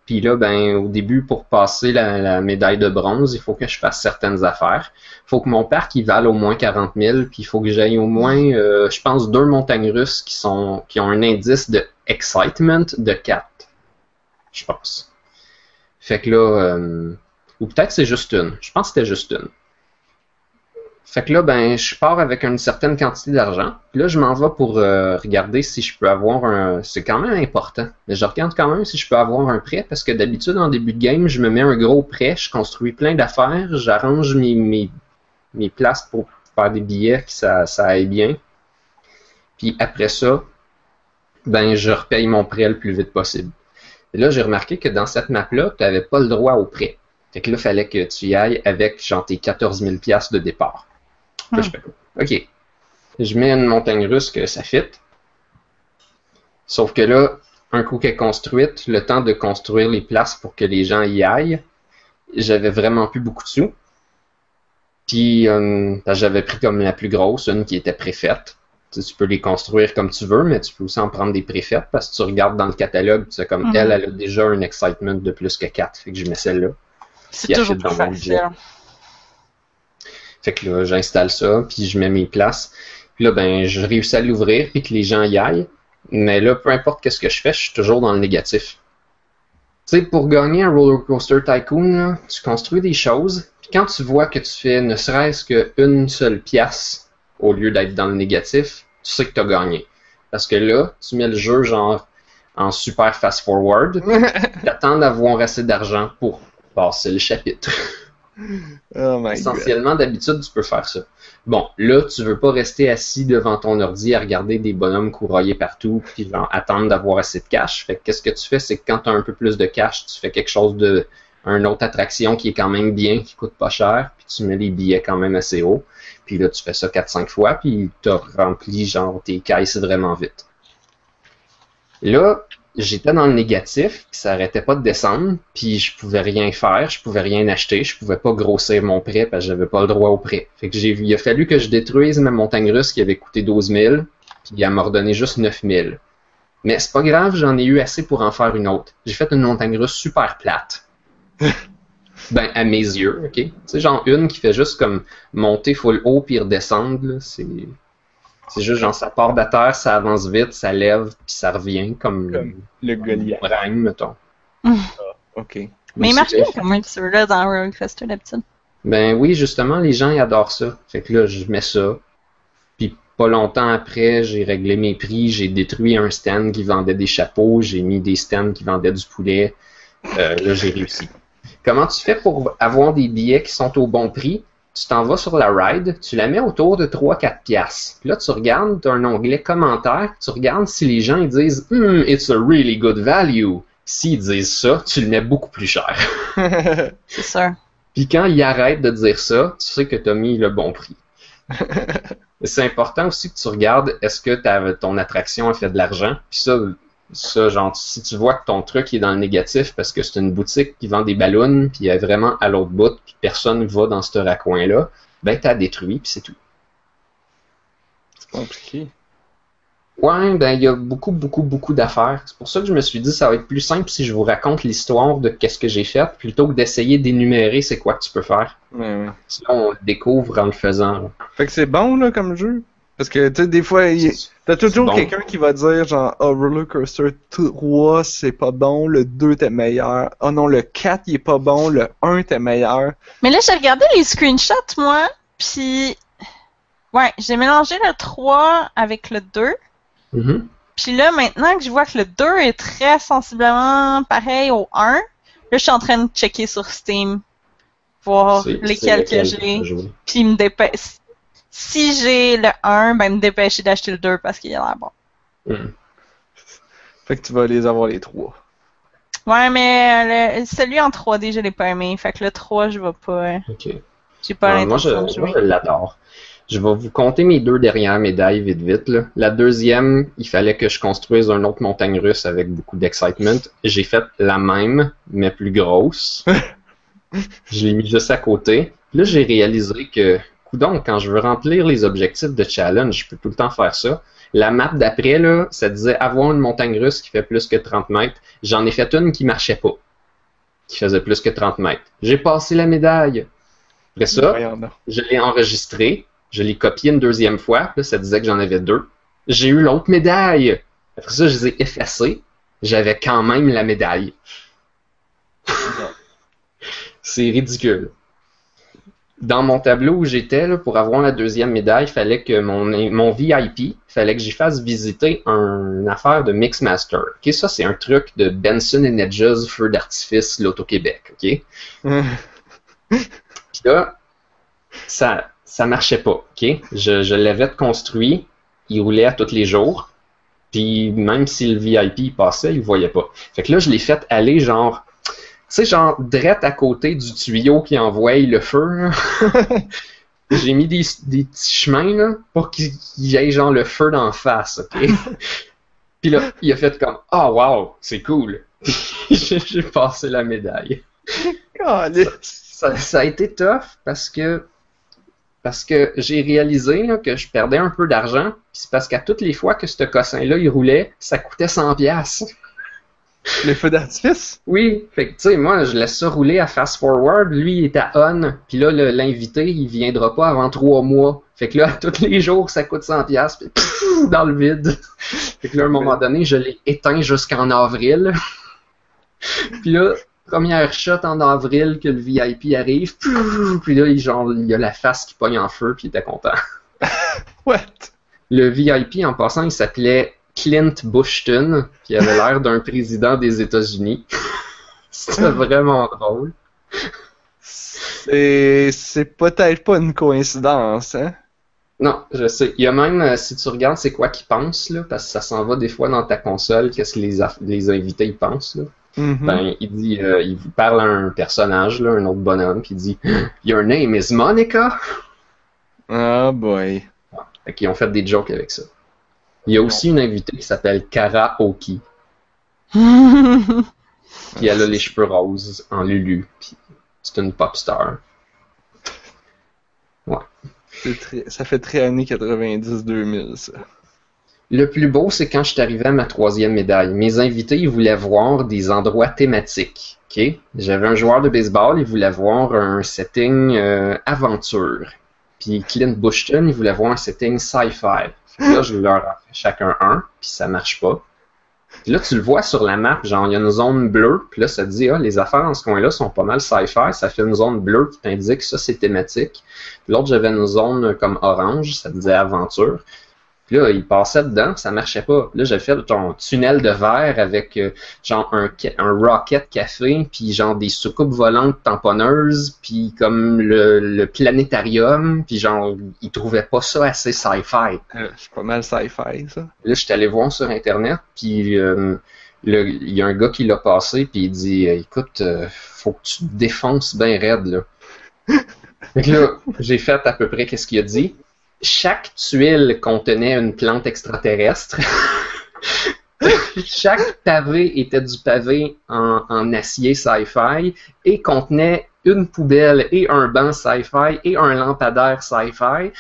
Puis là, ben, au début, pour passer la, la médaille de bronze, il faut que je fasse certaines affaires. Il faut que mon parc il vale au moins 40 000, puis il faut que j'aille au moins, euh, je pense, deux montagnes russes qui sont qui ont un indice de excitement de 4. Je pense. Fait que là, euh, ou peut-être c'est juste une. Je pense que c'était juste une. Fait que là, ben, je pars avec une certaine quantité d'argent. Puis là, je m'en vais pour euh, regarder si je peux avoir un. C'est quand même important. Mais je regarde quand même si je peux avoir un prêt parce que d'habitude, en début de game, je me mets un gros prêt, je construis plein d'affaires, j'arrange mes, mes, mes places pour faire des billets, que ça, ça aille bien. Puis après ça, ben, je repaye mon prêt le plus vite possible. Et là, j'ai remarqué que dans cette map-là, tu n'avais pas le droit au prêt. Fait que là, il fallait que tu y ailles avec genre tes 14 000 piastres de départ. Je fais, OK. Je mets une montagne russe que ça fit. Sauf que là, un coup qu'elle est construite, le temps de construire les places pour que les gens y aillent, j'avais vraiment plus beaucoup de sous. Puis euh, j'avais pris comme la plus grosse, une qui était préfaite. Tu, sais, tu peux les construire comme tu veux, mais tu peux aussi en prendre des préfaites parce que tu regardes dans le catalogue, tu sais, comme Mhm. elle, elle a déjà un excitement de plus que 4. Fait que je mets celle-là. C'est toujours plus facile. Fait que là, j'installe ça, puis je mets mes places. Puis là, ben, je réussis à l'ouvrir, puis que les gens y aillent. Mais là, peu importe qu'est-ce que je fais, je suis toujours dans le négatif. Tu sais, pour gagner un roller coaster tycoon, là, tu construis des choses, puis quand tu vois que tu fais ne serait-ce qu'une seule pièce au lieu d'être dans le négatif, tu sais que tu as gagné. Parce que là, tu mets le jeu genre en super fast forward, t'attends d'avoir assez d'argent pour passer le chapitre. Oh. Essentiellement, d'habitude, tu peux faire ça. Bon, là, tu veux pas rester assis devant ton ordi à regarder des bonhommes courroyer partout puis genre, attendre d'avoir assez de cash. Fait que qu'est-ce que tu fais, c'est que quand tu as un peu plus de cash, tu fais quelque chose de autre attraction qui est quand même bien, qui coûte pas cher, puis tu mets les billets quand même assez haut. Puis là, tu fais ça 4-5 fois, puis tu rempli genre tes caisses vraiment vite. Là, j'étais dans le négatif, puis ça arrêtait pas de descendre, puis je pouvais rien faire, je pouvais rien acheter, je pouvais pas grossir mon prêt parce que j'avais pas le droit au prêt. Fait que j'ai, il a fallu que je détruise ma montagne russe qui avait coûté 12 000, puis elle m'a redonné juste 9 000. Mais c'est pas grave, j'en ai eu assez pour en faire une autre. J'ai fait une montagne russe super plate. ben, à mes yeux, ok? Tu sais, genre une qui fait juste comme monter full haut puis redescendre, là, c'est... C'est juste genre ça part de terre, ça avance vite, ça lève, puis ça revient comme, Comme le Goliath. mettons. Ok. Mais il marche bien comme un petit là dans Roller Coaster d'habitude. Ben oui, justement, les gens ils adorent ça. Fait que là, je mets ça. Puis pas longtemps après, j'ai réglé mes prix, j'ai détruit un stand qui vendait des chapeaux, j'ai mis des stands qui vendaient du poulet. Euh, là, j'ai réussi. Comment tu fais pour avoir des billets qui sont au bon prix? Tu t'en vas sur la ride, tu la mets autour de 3-4 piastres. Puis là, tu regardes, tu as un onglet commentaire, tu regardes si les gens ils disent Hmm, it's a really good value. S'ils disent ça, tu le mets beaucoup plus cher. C'est sûr. Puis quand il arrête de dire ça, tu sais que tu as mis le bon prix. c'est important aussi que tu regardes est-ce que ta- ton attraction a fait de l'argent? Puis ça, ça, genre, si tu vois que ton truc est dans le négatif parce que c'est une boutique qui vend des ballons, puis elle est vraiment à l'autre bout, puis personne va dans ce raccoin-là, ben t'as détruit, puis c'est tout. C'est compliqué. Ouais, ben il y a beaucoup, beaucoup, beaucoup d'affaires. C'est pour ça que je me suis dit ça va être plus simple si je vous raconte l'histoire de qu'est-ce que j'ai fait, plutôt que d'essayer d'énumérer c'est quoi que tu peux faire. Ouais, ouais. Sinon, on le découvre en le faisant. là. Fait que c'est bon, là, comme jeu. Parce que, tu sais, des fois, il- t'as toujours bon. quelqu'un qui va dire, genre, oh, Roller Coaster 3, c'est pas bon, le 2 était meilleur. Oh non, le 4, il est pas bon, le 1 était meilleur. Mais là, j'ai regardé les screenshots, moi, puis... Ouais, j'ai mélangé le 3 avec le 2. Mhm. Puis là, maintenant que je vois que le 2 est très sensiblement pareil au 1, là, je suis en train de checker sur Steam, voir C'est- lesquels c'est que j'ai, puis me dépêcher. Si j'ai le 1, ben me dépêcher d'acheter le 2 parce qu'il a l'air bon. Mhm. Fait que tu vas les avoir les trois. Ouais, mais le- celui en 3D, je l'ai pas aimé. Fait que le 3, je vais pas. euh, Ok. J'ai pas Ah, moi, je, moi, je l'adore. Je vais vous compter mes deux dernières médailles vite vite. Là. La deuxième, il fallait que je construise un autre montagne russe avec beaucoup d'excitement. J'ai fait la même, mais plus grosse. je l'ai mis juste à côté. Là, j'ai réalisé que, coudonc, quand je veux remplir les objectifs de challenge, je peux tout le temps faire ça. La map d'après, là, ça disait avoir une montagne russe qui fait plus que 30 mètres. J'en ai fait une qui marchait pas, qui faisait plus que 30 mètres. J'ai passé la médaille. Après ça, donc. je l'ai enregistré, je l'ai copié une deuxième fois, là, ça disait que j'en avais deux. J'ai eu l'autre médaille. Après ça, je les ai effacés. J'avais quand même la médaille. C'est ridicule. Dans mon tableau où j'étais, pour avoir la deuxième médaille, il fallait que mon, mon VIP, fallait que j'y fasse visiter un- une affaire de Mixmaster. Ok, ça, c'est un truc de Benson Hedges Feu d'artifice, l'Auto-Québec. Ok? Puis là, ça, ça marchait pas, ok? Je, je l'avais construit, il roulait à tous les jours, puis même si le VIP il passait, il voyait pas. Fait que là, je l'ai fait aller genre, sais, genre, drette à côté du tuyau qui envoie le feu. J'ai mis des, des petits chemins, là, pour qu'il y ait genre le feu d'en face, ok? Puis là, il a fait comme, ah, wow, c'est cool. J'ai passé la médaille ça, ça a été tough parce que parce que j'ai réalisé là, que je perdais un peu d'argent, puis c'est parce qu'à toutes les fois que ce cossin-là il roulait, ça coûtait 100 pièces. Les feux d'artifice? Oui, fait que tu sais, moi je laisse ça rouler à fast forward, lui il est à on, puis là le- l'invité il viendra pas avant trois mois. Fait que là tous les jours ça coûte 100 pièces, puis pfff, dans le vide. Fait que là, à un moment donné, je l'ai éteint jusqu'en avril. Puis là, première shot en avril que le VIP arrive. Puis là, il, genre, il y a la face qui pogne en feu, puis il était content. What? Le VIP, en passant, il s'appelait Clint Bushton, qui avait l'air d'un président des États-Unis. C'était vraiment drôle. C'est c'est peut-être pas une coïncidence, hein? Non, je sais. Il y a même, euh, si tu regardes c'est quoi qu'ils pensent, là, parce que ça s'en va des fois dans ta console, qu'est-ce que les, aff- les invités ils pensent, là. Mhm. Ben, il dit, euh, il vous parle à un personnage, là, un autre bonhomme, puis il dit Your name is Monica? Ah boy. Fait qu'ils ont fait des jokes avec ça. Il y a aussi une invitée qui s'appelle Kara Oki, puis elle a les cheveux roses en Lulu, puis c'est une pop star. Très- ça fait très années 90-2000, ça. Le plus beau, c'est quand je suis arrivé à ma troisième médaille. Mes invités, ils voulaient voir des endroits thématiques. J'avais un joueur de baseball, il voulait voir un setting euh, aventure. Puis Clint Bushton, il voulait voir un setting sci-fi. Fait que Là, je leur en fais chacun un, puis ça marche pas. Puis là, tu le vois sur la map, genre, il y a une zone bleue, puis là, ça te dit, ah, les affaires dans ce coin-là sont pas mal sci-fi, ça fait une zone bleue qui t'indique ça, c'est thématique. Puis l'autre, j'avais une zone comme orange, ça te disait aventure. Puis là, il passait dedans, ça marchait pas. Là, j'ai fait ton tunnel de verre avec euh, genre un, un rocket café, puis genre des soucoupes volantes tamponneuses, puis comme le, le planétarium, puis genre, il trouvait pas ça assez sci-fi. Euh, C'est pas mal sci-fi, ça. Là, je suis allé voir sur Internet, puis euh, il y a un gars qui l'a passé, puis il dit Écoute, faut que tu te défonces bien raide, là. fait que là, j'ai fait à peu près qu'est-ce qu'il a dit. Chaque tuile contenait une plante extraterrestre. Chaque pavé était du pavé en, acier sci-fi et contenait une poubelle et un banc sci-fi et un lampadaire sci-fi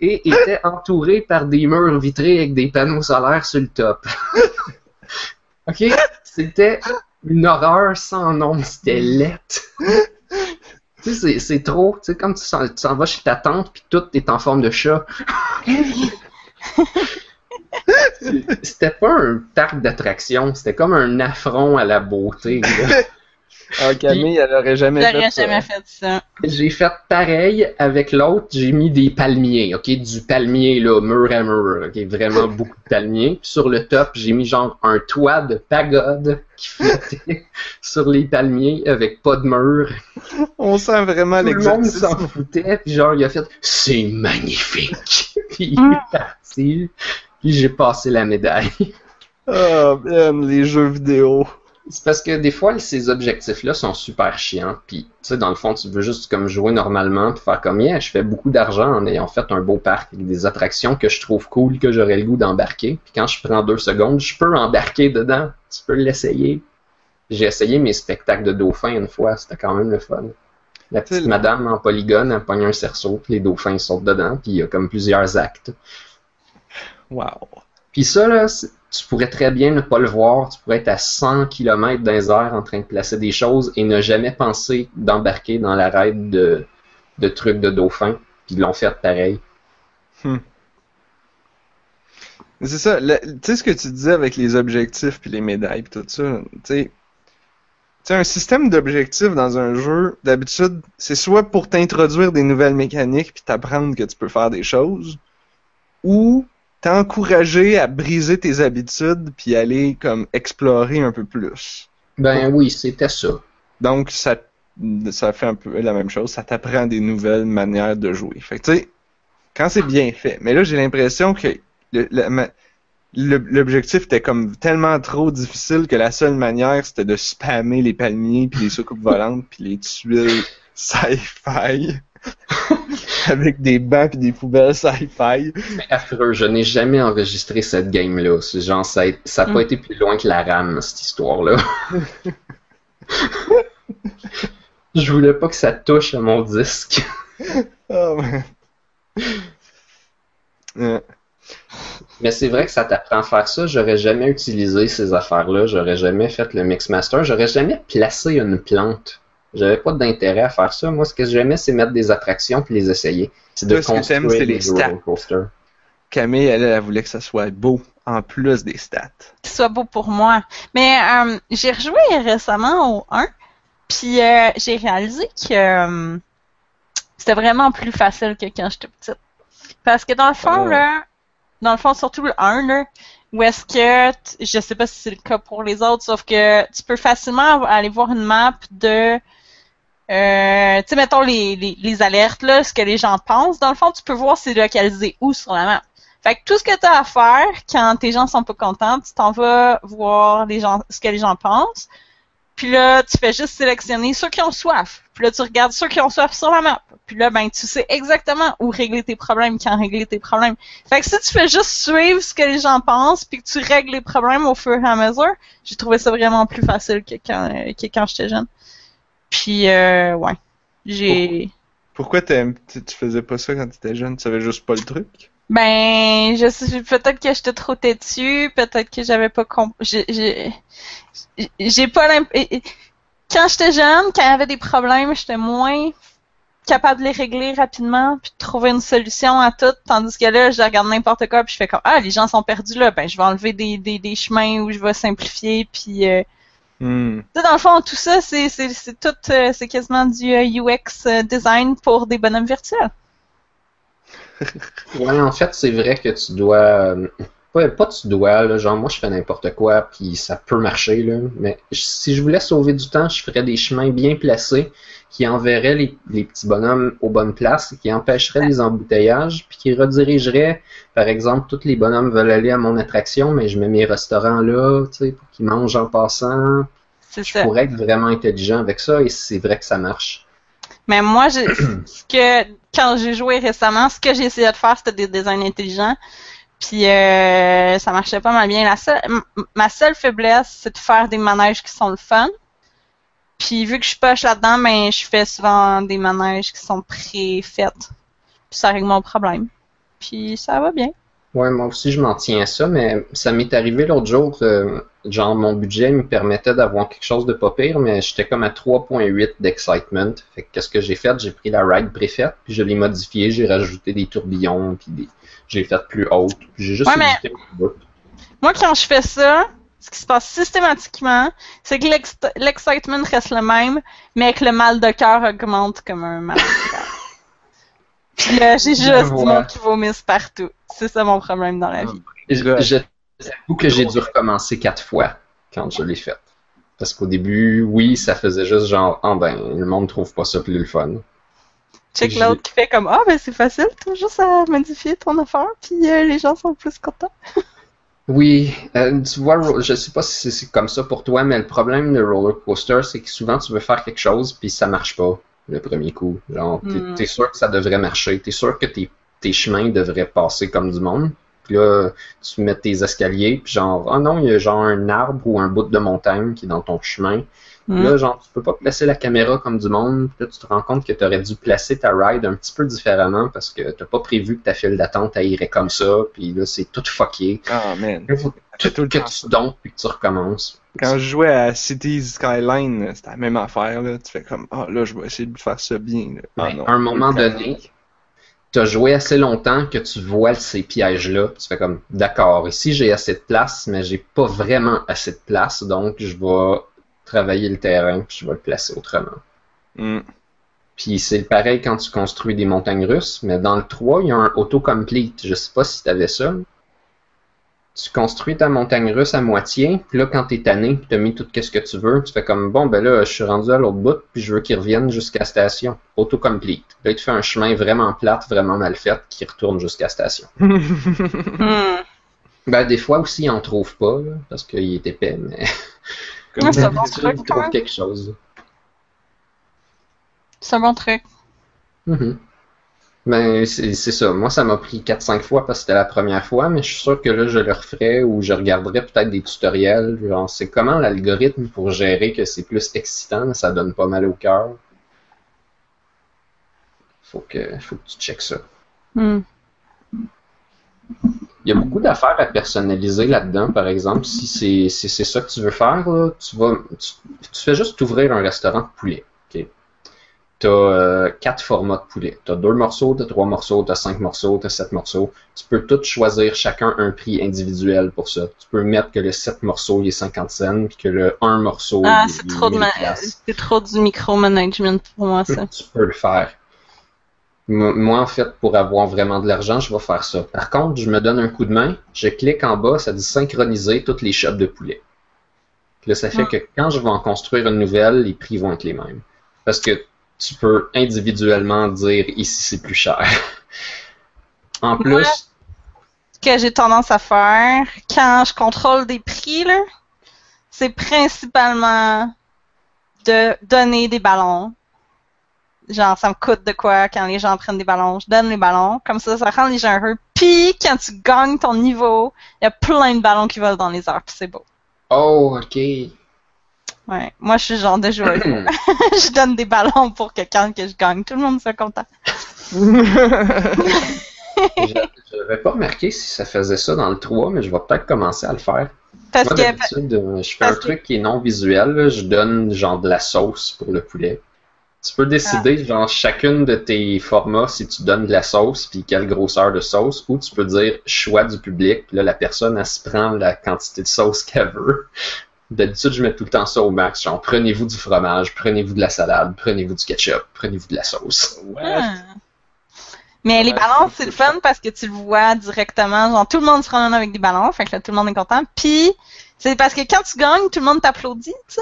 et était entouré par des murs vitrés avec des panneaux solaires sur le top. OK? C'était une horreur sans nom. C'était lettre. Tu sais, c'est- trop. Tu sais, comme tu s'en tu s'en vas chez ta tante puis tout est en forme de chat. C'était pas un parc d'attraction, c'était comme un affront à la beauté. là. Ah, Camille, elle aurait jamais fait ça. jamais fait ça. J'ai fait pareil avec l'autre, j'ai mis des palmiers, ok, du palmier là, mur à mur, ok, vraiment beaucoup de palmiers. Puis sur le top, j'ai mis genre un toit de pagode qui flottait sur les palmiers avec pas de mur. On sent vraiment Tout le monde s'en foutait, puis genre il a fait c'est magnifique. puis il est parti, puis j'ai passé la médaille. Ah, man, les jeux vidéo. C'est parce que des fois, ces objectifs-là sont super chiants. Puis, tu sais, dans le fond, tu veux juste comme jouer normalement puis faire comme yeah, je fais beaucoup d'argent en ayant fait un beau parc avec des attractions que je trouve cool, que j'aurais le goût d'embarquer. Puis quand je prends deux secondes, je peux embarquer dedans. Tu peux l'essayer. J'ai essayé mes spectacles de dauphins une fois, c'était quand même le fun. La petite madame en polygone, elle pogne un cerceau, puis les dauphins sautent dedans, puis il y a comme plusieurs actes. Wow. Puis ça, là, tu pourrais très bien ne pas le voir. Tu pourrais être à 100 km dans les airs en train de placer des choses et ne jamais penser d'embarquer dans la raid de, de trucs de dauphin. Puis ils l'ont fait pareil. Mais C'est ça, tu sais ce que tu disais avec les objectifs puis les médailles puis tout ça, tu sais, un système d'objectifs dans un jeu, d'habitude, c'est soit pour t'introduire des nouvelles mécaniques puis t'apprendre que tu peux faire des choses, ou t'encourager à briser tes habitudes puis aller comme explorer un peu plus. Ben oui, c'était ça. Donc ça, ça fait un peu la même chose, ça t'apprend des nouvelles manières de jouer. Fait que tu sais, quand c'est bien fait, mais là j'ai l'impression que le- le- ma- le- l'objectif était comme tellement trop difficile que la seule manière c'était de spammer les palmiers puis les soucoupes volantes puis les tuiles sci-fi avec des bancs puis des poubelles sci-fi. Mais affreux, je n'ai jamais enregistré cette game-là. C'est genre, ça n'a pas Mm. été plus loin que la RAM, cette histoire-là. Je voulais pas que ça touche à mon disque. Oh, man. Euh, Mais c'est vrai que ça t'apprend à faire ça. J'aurais jamais utilisé ces affaires-là. J'aurais jamais fait le Mixmaster. J'aurais jamais placé une plante. J'avais pas d'intérêt à faire ça. Moi, ce que j'aimais, c'est mettre des attractions puis les essayer. C'est de Toi, ce que construire les stats. roller coasters. Camille, elle, elle voulait que ça soit beau, en plus des stats. qu'il soit beau pour moi. Mais euh, j'ai rejoué récemment au 1, puis euh, j'ai réalisé que euh, c'était vraiment plus facile que quand j'étais petite. Parce que dans le fond, Ah. là, dans le fond, surtout le 1, là, où est-ce que, je sais pas si c'est le cas pour les autres, sauf que tu peux facilement aller voir une map de, euh, tu sais, mettons les, les, les alertes, là, ce que les gens pensent. Dans le fond, tu peux voir c'est localisé où sur la map. Fait que tout ce que tu as à faire quand tes gens sont pas contents, tu t'en vas voir les gens, ce que les gens pensent. Puis là, tu fais juste sélectionner ceux qui ont soif. Puis là, tu regardes ceux qui ont soif sur la map. Puis là, ben, tu sais exactement où régler tes problèmes, quand régler tes problèmes. Fait que si tu fais juste suivre ce que les gens pensent, puis que tu règles les problèmes au fur et à mesure, j'ai trouvé ça vraiment plus facile que quand, que quand j'étais jeune. Puis, euh, ouais. J'ai... Pourquoi tu, tu faisais pas ça quand t'étais jeune? Tu savais juste pas le truc? Ben, je sais, peut-être que j'étais trop têtue, peut-être que j'avais pas compris. J'ai, pas l'imp... et- et- Quand j'étais jeune, quand il y avait des problèmes, j'étais moins capable de les régler rapidement puis de trouver une solution à tout, tandis que là, je regarde n'importe quoi puis je fais comme ah les gens sont perdus là, ben je vais enlever des, des, des chemins où je vais simplifier puis euh, Hmm. dans le fond tout ça c'est c'est c'est tout euh, c'est quasiment du euh, UX euh, design pour des bonhommes virtuels. Ouais, en fait, c'est vrai que tu dois. euh, Pas, pas tu dois, là, genre moi je fais n'importe quoi, puis ça peut marcher, là. Mais si je voulais sauver du temps, je ferais des chemins bien placés qui enverraient les, les petits bonhommes aux bonnes places, qui empêcheraient les embouteillages, puis qui redirigeraient, par exemple, tous les bonhommes veulent aller à mon attraction, mais je mets mes restaurants là, tu sais, pour qu'ils mangent en passant. C'est Je ça. pourrais être vraiment intelligent avec ça, et c'est vrai que ça marche. Mais moi, ce que quand j'ai joué récemment, ce que j'ai essayé de faire, c'était des designs intelligents. Puis euh, ça marchait pas mal bien. La seule, m- ma seule faiblesse, c'est de faire des manèges qui sont le fun. Puis vu que je poche là-dedans, ben je fais souvent des manèges qui sont préfaits. Puis ça règle mon problème. Puis ça va bien. Ouais, moi aussi, je m'en tiens à ça, mais ça m'est arrivé l'autre jour, euh, genre, mon budget me permettait d'avoir quelque chose de pas pire, mais j'étais comme à 3.8 d'excitement. Fait que qu'est-ce que j'ai fait? J'ai pris la ride préfaite, puis je l'ai modifiée, j'ai rajouté des tourbillons, puis des... j'ai fait plus haute, puis j'ai juste Ouais, mais-. Moi, quand je fais ça, ce qui se passe systématiquement, c'est que l'ex- l'excitement reste le même, mais que le mal de cœur augmente comme un mal de cœur. Puis là, j'ai juste du monde qui vomisse partout. C'est ça mon problème dans la vie. Je- J'avoue que j'ai dû recommencer quatre fois quand je l'ai fait. Parce qu'au début, oui, ça faisait juste genre, ah ben, le monde trouve pas ça plus le fun. Check l'autre qui fait comme Ah, ben c'est facile, t'as juste à modifier ton affaire, puis euh, les gens sont plus contents. Oui, euh, tu vois, je sais pas si c'est- comme ça pour toi, mais le problème de roller coaster, c'est que souvent tu veux faire quelque chose puis ça marche pas le premier coup. Genre, t'es Hmm. t'es sûr que ça devrait marcher, t'es sûr que tes, tes chemins devraient passer comme du monde. Puis là, tu mets tes escaliers, puis genre, ah non, il y a genre un arbre ou un bout de montagne qui est dans ton chemin. Puis Hmm. Là, genre, tu peux pas placer la caméra comme du monde. Puis là, tu te rends compte que tu aurais dû placer ta ride un petit peu différemment parce que t'as pas prévu que ta file d'attente elle irait comme ça. Puis là, c'est tout fucké. Ah, man. Là, faut fait tout tout le que temps, tu ça. domptes puis que tu recommences. Quand je jouais à Cities Skyline, c'était la même affaire, là. Tu fais comme, ah, là, je vais essayer de faire ça bien, là. Ah, non. à un moment donné, as joué assez longtemps que tu vois ces pièges-là. Tu fais comme, d'accord, ici j'ai assez de place, mais j'ai pas vraiment assez de place, donc je vais travailler le terrain puis je vais le placer autrement. Hmm. Puis c'est pareil quand tu construis des montagnes russes, mais dans le 3, il y a un autocomplete. Je sais pas si tu avais ça. Tu construis ta montagne russe à moitié, puis là, quand t'es tanné, puis t'as mis tout ce que tu veux, tu fais comme, bon, ben là, je suis rendu à l'autre bout, puis je veux qu'il revienne jusqu'à station. Autocomplete. Là, il te fait un chemin vraiment plate, vraiment mal fait, qui retourne jusqu'à station. Hmm. Ben, des fois aussi, il en trouve pas, là, parce qu'il est épais, mais Ouais, c'est un bon truc, il quand trouve même. quelque chose. C'est un bon truc. Mhm. Ben, c'est ça. Moi, ça m'a pris 4-5 fois parce que c'était la première fois, mais je suis sûr que là, je le referais ou je regarderais peut-être des tutoriels. Genre, c'est comment l'algorithme pour gérer que c'est plus excitant, mais ça donne pas mal au cœur. Faut que, faut que tu checkes ça. Hmm. Il y a beaucoup d'affaires à personnaliser là-dedans, par exemple. Si c'est si c'est ça que tu veux faire, là, tu vas tu, tu fais juste t'ouvrir un restaurant de poulet. Ok? t'as euh, quatre formats de poulet. T'as deux morceaux, t'as trois morceaux, t'as cinq morceaux, t'as sept morceaux. Tu peux tous choisir chacun un prix individuel pour ça. Tu peux mettre que le 7 morceaux il est 50 cents, puis que le 1 morceau Ah, il, c'est il est trop, de 1000 ma- piastres. c'est trop du micromanagement pour moi, ça. Tu peux le faire. Moi, en fait, pour avoir vraiment de l'argent, je vais faire ça. Par contre, je me donne un coup de main, je clique en bas, ça dit synchroniser toutes les shops de poulet. Puis Là, ça fait Ah. que quand je vais en construire une nouvelle, les prix vont être les mêmes. Parce que tu peux individuellement dire ici c'est plus cher. En plus. Ce que j'ai tendance à faire quand je contrôle des prix, là, c'est principalement de donner des ballons. Genre, ça me coûte de quoi quand les gens prennent des ballons. Je donne les ballons. Comme ça, ça rend les gens heureux. Puis, quand tu gagnes ton niveau, il y a plein de ballons qui volent dans les airs. Puis c'est beau. oh, ok. Ouais. Moi, je suis le genre de joueur. je donne des ballons pour que quand que je gagne, tout le monde soit content. Je n'avais pas remarqué si ça faisait ça dans le 3, mais je vais peut-être commencer à le faire. Parce Moi, que, d'habitude, euh, je fais un que- truc qui est non visuel. là. Je donne genre de la sauce pour le poulet. Tu peux décider, Ah. genre, chacune de tes formats, si tu donnes de la sauce, puis quelle grosseur de sauce, ou tu peux dire choix du public, puis là, la personne, elle se prend la quantité de sauce qu'elle veut. D'habitude, je mets tout le temps ça au max. Genre, prenez-vous du fromage, prenez-vous de la salade, prenez-vous du ketchup, prenez-vous de la sauce. Ah. Mais les Ouais, ballons, c'est c'est le fun parce que tu le vois directement. Genre, tout le monde se promène avec des ballons, fait que là, tout le monde est content. Puis, c'est parce que quand tu gagnes, tout le monde t'applaudit, tu sais.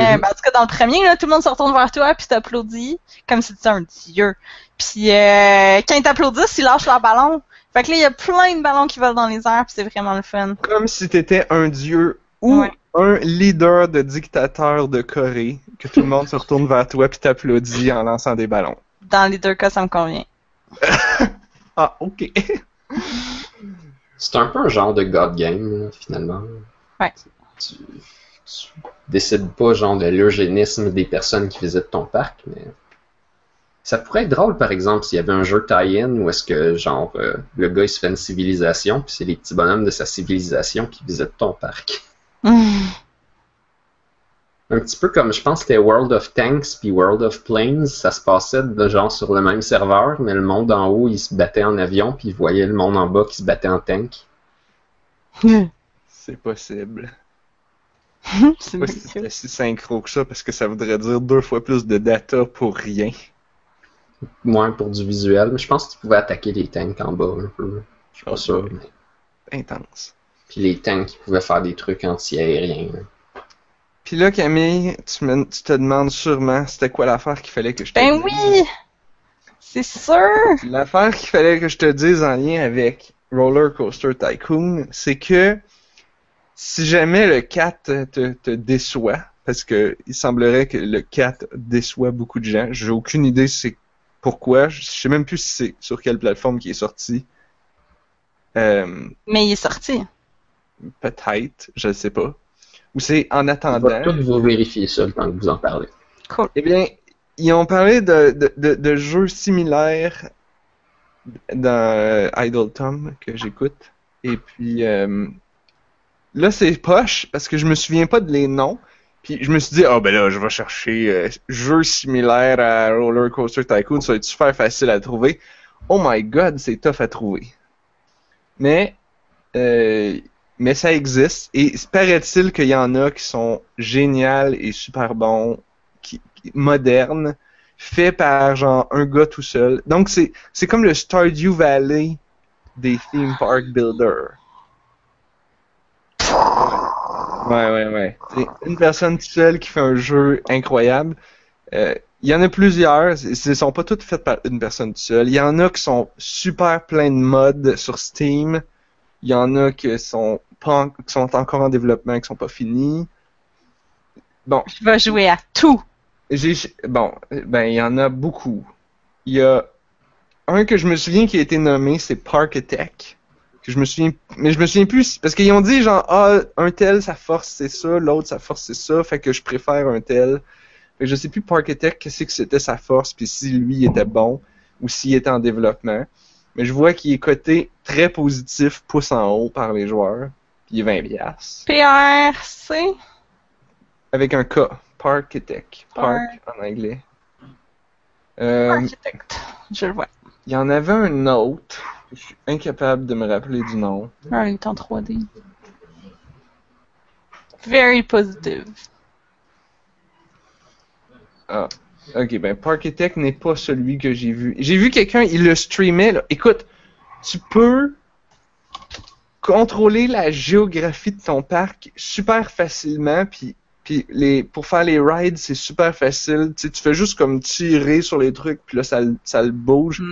Euh, Mhm. ben, en tout cas, dans le premier, là, tout le monde se retourne vers toi puis t'applaudit comme si tu étais un dieu. Puis, euh, quand ils t'applaudissent, ils lâchent leur ballon. Fait que là, il y a plein de ballons qui volent dans les airs puis c'est vraiment le fun. Comme si t'étais un dieu ou Ouais. Un leader de dictateur de Corée, que tout le monde se retourne vers toi puis t'applaudit en lançant des ballons. Dans les deux cas, ça me convient. Ah, ok. C'est un peu un genre de God Game, là, finalement. Ouais. Tu, tu décides pas, genre, de l'eugénisme des personnes qui visitent ton parc, mais. Ça pourrait être drôle, par exemple, s'il y avait un jeu tie-in où est-ce que, genre, euh, le gars il se fait une civilisation, puis c'est les petits bonhommes de sa civilisation qui visitent ton parc. Un petit peu comme, je pense, que c'était World of Tanks puis World of Planes, ça se passait de genre sur le même serveur, mais le monde en haut, il se battait en avion, puis il voyait le monde en bas qui se battait en tank. C'est possible. c'est Pas si c'était si synchro que ça, parce que ça voudrait dire deux fois plus de data pour rien. Moins pour du visuel, mais je pense que tu pouvais attaquer les tanks en bas un peu. Je suis pas sûr. mais- Intense. Puis les tanks, ils pouvaient faire des trucs anti-aériens. là. Puis là, Camille, tu, me- tu te demandes sûrement c'était quoi l'affaire qu'il fallait que je te Ben dise. oui! C'est sûr! L'affaire qu'il fallait que je te dise en lien avec Roller Coaster Tycoon, c'est que si jamais le 4 te, te déçoit, parce que il semblerait que le 4 déçoit beaucoup de gens, j'ai aucune idée c'est pourquoi, je sais même plus si c'est sur quelle plateforme qui est sorti. Euh, Mais il est sorti. Peut-être, je ne sais pas. Ou c'est en On va attendant. tout vous vérifier ça le temps que vous en parlez. Cool. Eh bien, ils ont parlé de, de, de, de jeux similaires dans euh, Idle Tom que j'écoute. Et puis euh, là, c'est poche parce que je me souviens pas de les noms. Puis je me suis dit, ah ben là, je vais chercher euh, jeux similaires à Roller Coaster Tycoon, ça va être super facile à trouver. Oh my god, c'est tough à trouver. Mais, euh, mais ça existe. Et paraît-il qu'il y en a qui sont géniales et super bons qui, qui- moderne, fait par genre un gars tout seul. Donc c'est c'est comme le Stardew Valley des theme park builders. Ouais ouais ouais. C'est une personne toute seule qui fait un jeu incroyable. Euh, Il y en a plusieurs, ce ne sont pas toutes faites par une personne toute seule. Il y en a qui sont super plein de modes sur Steam. Il y en a qui sont pas en- qui sont encore en développement, qui sont pas finis. Bon, Je vais jouer à tout. j'ai bon, ben il y en a beaucoup. Il y a un que je me souviens qui a été nommé, c'est Park Attack. Que je me souviens, mais je me souviens plus parce qu'ils ont dit genre ah un tel sa force c'est ça, l'autre sa force c'est ça, fait que je préfère un tel. Fait que je sais plus Park Attack qu'est-ce que c'était sa force puis si lui était bon ou s'il était en développement. Mais je vois qu'il est coté très positif, pouce en haut par les joueurs. Il est 20 piastres. PRC. Avec un K. Park Attack. Park Park. en anglais. Euh, Architect. Je le vois. Il y en avait un autre. Je suis incapable de me rappeler du nom. Ah, il est en 3D. Very positive. Ah. Ok, ben Parkitect n'est pas celui que j'ai vu. J'ai vu quelqu'un, il le streamait. Là. Écoute, tu peux contrôler la géographie de ton parc super facilement, puis puis les pour faire les rides, c'est super facile. Tu sais, tu fais juste comme tirer sur les trucs, puis là ça, le- ça le bouge.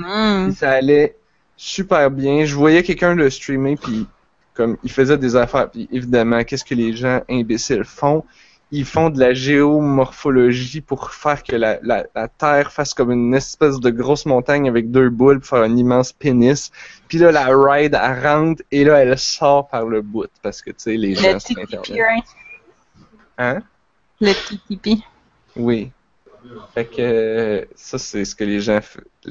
Puis ça allait super bien. Je voyais quelqu'un le streamer, puis comme il faisait des affaires. Puis évidemment, qu'est-ce que les gens imbéciles font? Ils font de la géomorphologie pour faire que la, la, la Terre fasse comme une espèce de grosse montagne avec deux boules pour faire un immense pénis. Puis là, la ride, elle rentre et là, elle sort par le bout parce que tu sais, les gens Le sur Internet. right? Hein Le TTP. Oui. Fait que euh, ça, c'est ce que les gens,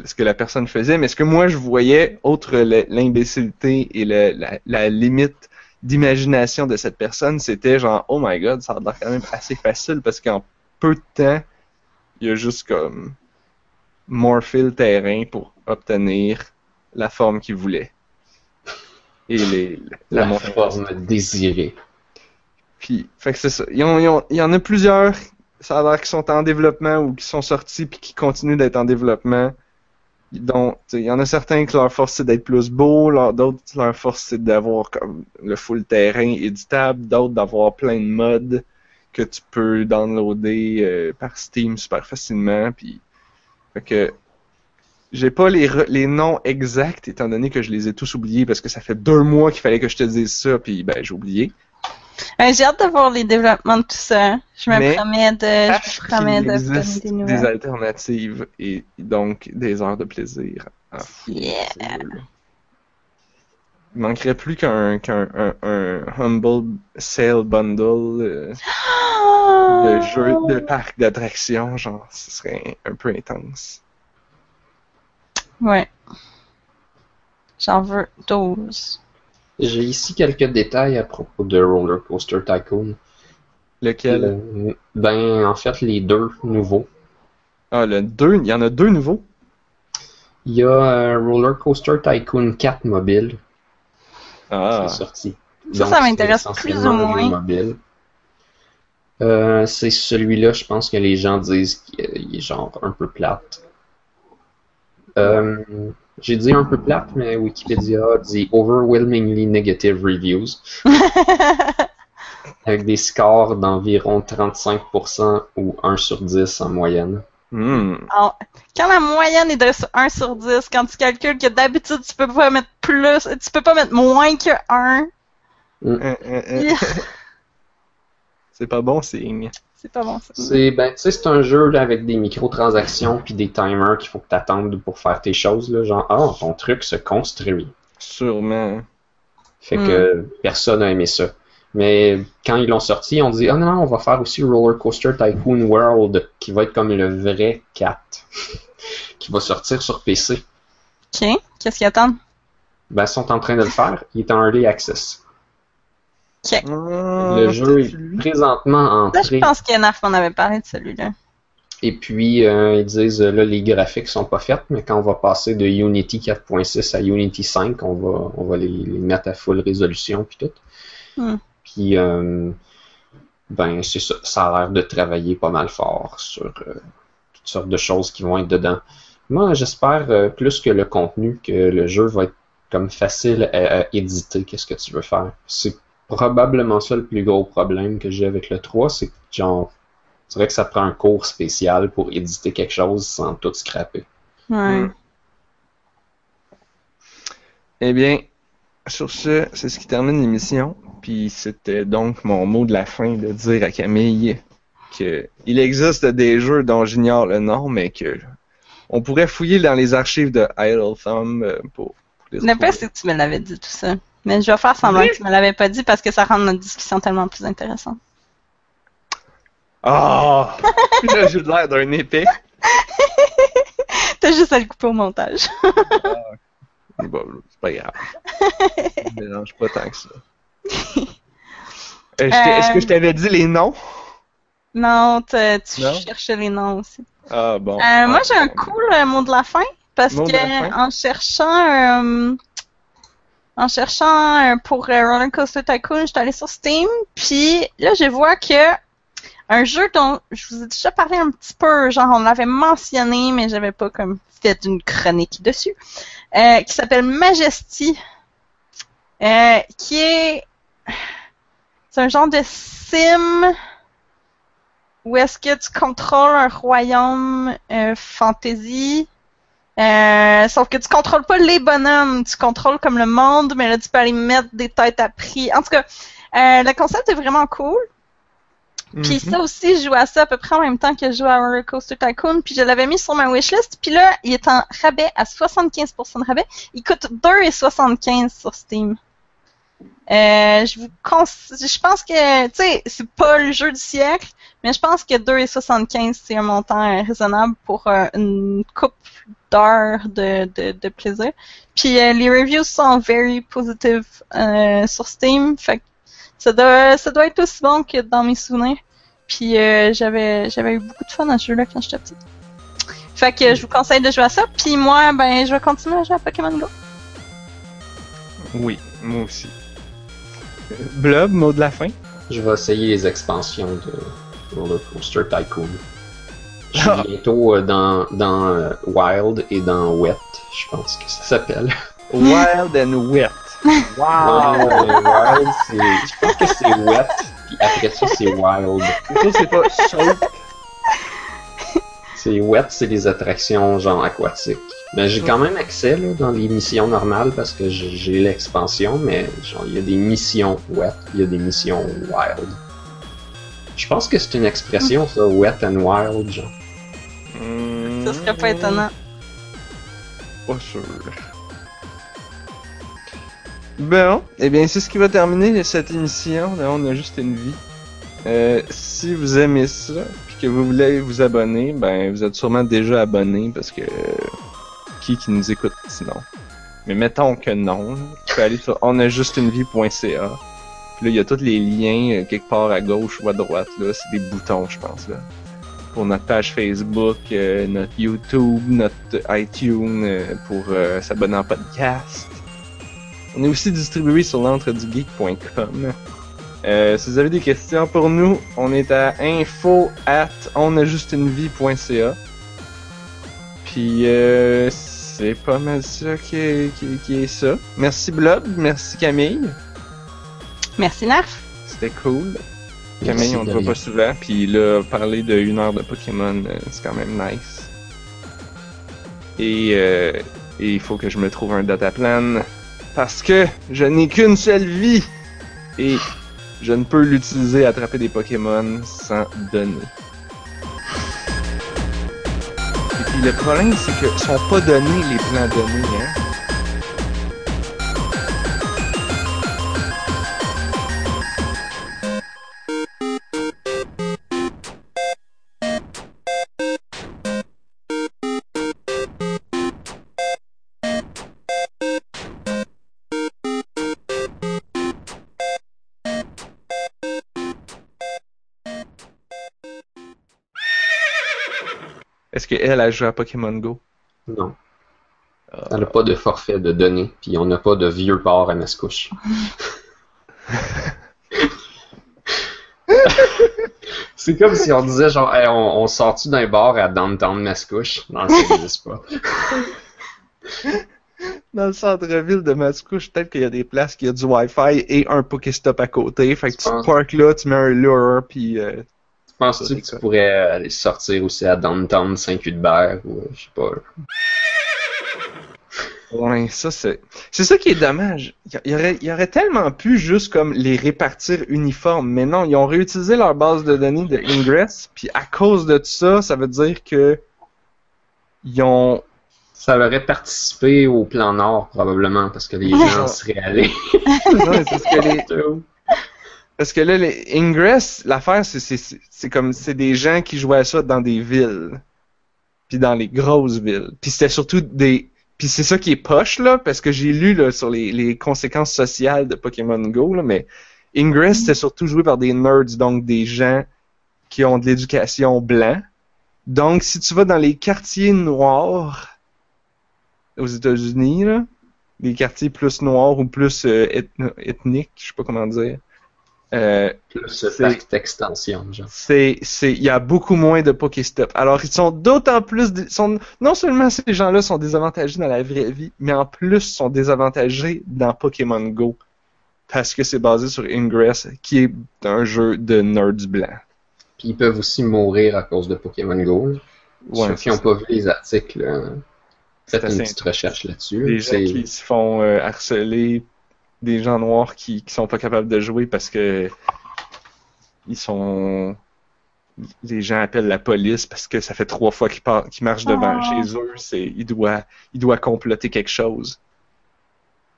ce que la personne faisait. Mais ce que moi, je voyais, outre l'imbécilité et le- la, la limite d'imagination de cette personne, c'était genre, oh my god, ça a l'air quand même assez facile parce qu'en peu de temps, il a juste comme morphé le terrain pour obtenir la forme qu'il voulait. Et les, la, La forme désirée. Puis, fait que c'est ça. Il y en a plusieurs, ça a l'air qui sont en développement ou qui sont sortis puis qui continuent d'être en développement. Donc, il y en a certains que leur force c'est d'être plus beau, d'autres leur force c'est d'avoir le full terrain éditable, d'autres d'avoir plein de modes que tu peux downloader euh, par Steam super facilement. Puis, fait que j'ai pas les, les noms exacts étant donné que je les ai tous oubliés parce que ça fait deux mois qu'il fallait que je te dise ça puis ben j'ai oublié. Euh, J'ai hâte de voir les développements de tout ça. Je me Mais promets de, je me promets de existe des des nouvelles. alternatives et donc des heures de plaisir. à Yeah. Il manquerait plus qu'un qu'un un, un Humble Sale Bundle euh, de jeux de parc d'attractions, genre, ce serait un peu intense. Ouais. J'en veux 12. J'ai ici quelques détails à propos de Roller Coaster Tycoon. Lequel? Euh, ben, en fait, les deux nouveaux. Ah, le 2, il y en a deux nouveaux? Il y a euh, Roller Coaster Tycoon 4 mobile Ah, est sorti. Ça, Donc, ça m'intéresse c'est plus ou moins. mobile. Euh, c'est celui-là, je pense que les gens disent qu'il est genre un peu plate. Euh, J'ai dit un peu plate, mais Wikipédia dit overwhelmingly negative reviews, avec des scores d'environ 35% ou 1 sur 10 en moyenne. hmm. Alors, quand la moyenne est de 1 sur 10, quand tu calcules que d'habitude tu peux pas mettre plus, tu peux pas mettre moins que 1, Euh, euh, euh. C'est pas bon signe. C'est pas bon ça. C'est ben, tu sais, c'est un jeu là, avec des microtransactions puis des timers qu'il faut que tu attendes pour faire tes choses. Là, genre, ah, ton truc se construit. Sûrement. Fait Hmm. que personne n'a aimé ça. Mais quand ils l'ont sorti, on dit Ah non, non, on va faire aussi Roller Coaster Tycoon World, qui va être comme le vrai 4, qui va sortir sur PC. Ok, qu'est-ce qu'ils attendent? Ben, ils sont en train de le faire. Il est en early access. Ah, le jeu est présentement en Là, je pense que Narf m'en avait parlé de celui-là. Et puis, euh, ils disent euh, là, les graphiques sont pas faits, mais quand on va passer de Unity 4.6 à Unity 5, on va, on va les, les mettre à full résolution puis tout. Hmm. Puis, euh, ben, c'est ça. Ça a l'air de travailler pas mal fort sur euh, toutes sortes de choses qui vont être dedans. Moi, j'espère euh, plus que le contenu que le jeu va être comme facile à, à éditer. Qu'est-ce que tu veux faire? C'est probablement ça le plus gros problème que j'ai avec le 3, c'est que genre c'est vrai que ça prend un cours spécial pour éditer quelque chose sans tout scraper. Ouais. Hmm. Eh bien, sur ce, c'est ce qui termine l'émission. Puis c'était donc mon mot de la fin de dire à Camille que il existe des jeux dont j'ignore le nom, mais que on pourrait fouiller dans les archives de Idle Thumb euh, pour, pour les retrouver. c'est que tu me l'avais dit tout ça. Mais je vais faire semblant Oui. que tu me l'avais pas dit parce que ça rend notre discussion tellement plus intéressante. Ah! Là, j'ai l'air d'un épée. T'as juste à le couper au montage. Bon, c'est pas grave. Je mélange pas tant que ça. Euh, Est-ce que je t'avais dit les noms? Non, tu Non? cherchais les noms aussi. Ah bon. Euh, moi, Ah, j'ai un cool euh, mot de la fin parce que en cherchant euh, en cherchant pour euh, Roller Coaster Tycoon, j'étais allée sur Steam, puis là, je vois que un jeu dont je vous ai déjà parlé un petit peu, genre on l'avait mentionné, mais j'avais pas comme fait une chronique dessus, euh, qui s'appelle Majesty, euh, qui est c'est un genre de sim où est-ce que tu contrôles un royaume fantasy. Euh, sauf que tu contrôles pas les bonhommes, tu contrôles comme le monde, mais là tu peux aller mettre des têtes à prix. En tout cas, euh, le concept est vraiment cool. Puis Mhm. ça aussi, je jouais à ça à peu près en même temps que je jouais à Roller Coaster Tycoon. Puis je l'avais mis sur ma wishlist. Puis là, il est en rabais à 75% de rabais. Il coûte 2,75 sur Steam. Euh, je vous je pense que, tu sais, c'est pas le jeu du siècle, mais je pense que 2,75 c'est un montant raisonnable pour euh, une coupe d'heures de, de, de plaisir. Puis euh, les reviews sont very positive euh, sur Steam, fait que ça doit, ça doit être aussi bon que dans mes souvenirs. Puis euh, j'avais j'avais eu beaucoup de fun à ce jeu-là quand j'étais petite. Fait que je vous conseille de jouer à ça. Puis moi, ben, je vais continuer à jouer à Pokémon Go. Oui, moi aussi. Blob, mot de la fin? Je vais essayer les expansions de Roller Coaster Tycoon. Je suis Ah. bientôt euh, dans, dans euh, Wild et dans Wet, je pense que ça s'appelle. Wild and Wet. Wow! Ouais, Wild, c'est. Je pense que c'est Wet, puis après ça, c'est Wild. Ça, c'est pas soap. C'est Wet, c'est les attractions genre aquatiques. Mais j'ai quand même accès là, dans les missions normales parce que j'ai j'ai l'expansion, mais genre il y a des missions Wet, il y a des missions Wild. Je pense que c'est une expression ça, Wet and Wild, genre. Hmm, Ça serait pas étonnant. Pas sûr. Bon, eh bien, c'est ce qui va terminer cette émission. Là, on a juste une vie. Euh, si vous aimez ça, puis que vous voulez vous abonner, ben, vous êtes sûrement déjà abonné parce que qui qui nous écoute sinon? Mais mettons que non. Tu peux aller sur onajustunevie.ca. Puis là, il y a tous les liens euh, quelque part à gauche ou à droite. Là, c'est des boutons, je pense. Là pour notre page Facebook, euh, notre YouTube, notre iTunes euh, pour euh, s'abonner en podcast. On est aussi distribué sur l'entredugeek.com. Si vous avez des questions pour nous, on est à info at onajustunevie.ca. Puis c'est pas mal ça qui est, qui, qui est ça. Merci Blob, merci Camille, Merci Nerf. c'était cool. Camille, on ne voit pas souvent, puis là, parler de une heure de Pokémon, euh, c'est quand même nice. Et euh, et il faut que je me trouve un dataplan, parce que je n'ai qu'une seule vie, et je ne peux l'utiliser à attraper des Pokémon sans donner. Et puis le problème, c'est que sont pas donnés les plans donnés, hein. Est-ce qu'elle a joué à Pokémon Go? Non. Elle n'a pas de forfait de données, puis on n'a pas de vieux port à Mascouche. C'est comme si on disait genre, Hey, on, on sort-tu d'un bar à Downtown Mascouche? Non, ça n'existe pas. Dans le centre-ville de Mascouche, peut-être qu'il y a des places qui a du Wi-Fi et un Pokéstop à côté. Fait que tu pense. parques là, tu mets un lure, puis euh, Penses-tu que tu pourrais aller sortir aussi à Downtown Saint-Hubert ou euh, je sais pas. ouais, ça c'est... C'est ça qui est dommage. Il y- aurait, il y aurait tellement pu juste comme les répartir uniformes, mais non, ils ont réutilisé leur base de données de Ingress, puis à cause de ça, ça veut dire que ils ont... Ça aurait participé au plan Nord probablement parce que les gens seraient allés. Ouais, c'est ce que les... Parce que là, les Ingress, l'affaire, c'est, comme, c'est des gens qui jouaient à ça dans des villes. Puis dans les grosses villes. Puis c'était surtout des... Puis c'est ça qui est poche, là, parce que j'ai lu, là, sur les, conséquences sociales de Pokémon Go, là, mais Ingress, c'était surtout joué par des nerds, donc des gens qui ont de l'éducation blanc. Donc, si tu vas dans les quartiers noirs aux États-Unis, les quartiers plus noirs ou plus euh, ethniques, je sais pas comment dire, euh, Plus d'extension, genre. c'est, c'est, il y a beaucoup moins de Pokéstop. Alors, ils sont d'autant plus, sont, non seulement ces gens-là sont désavantagés dans la vraie vie, mais en plus sont désavantagés dans Pokémon Go. Parce que c'est basé sur Ingress, qui est un jeu de nerds blancs. Puis ils peuvent aussi mourir à cause de Pokémon Go. Ouais, Ceux qui n'ont pas vu les articles, c'est faites une petite recherche là-dessus. Des gens qui se font euh, harceler, des gens noirs qui, qui sont pas capables de jouer parce que ils sont. Les gens appellent la police parce que ça fait trois fois qu'ils marchent devant Oh. chez eux. C'est, il doit, il doit comploter quelque chose.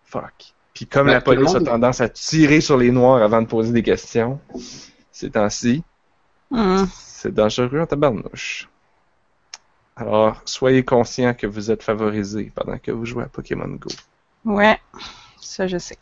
Fuck. Puis comme Ben, la police a tendance à tirer sur les noirs avant de poser des questions, ces temps-ci, Hmm. c'est dangereux en tabarnouche. Alors, soyez conscients que vous êtes favorisés pendant que vous jouez à Pokémon Go. Ouais, ça je sais.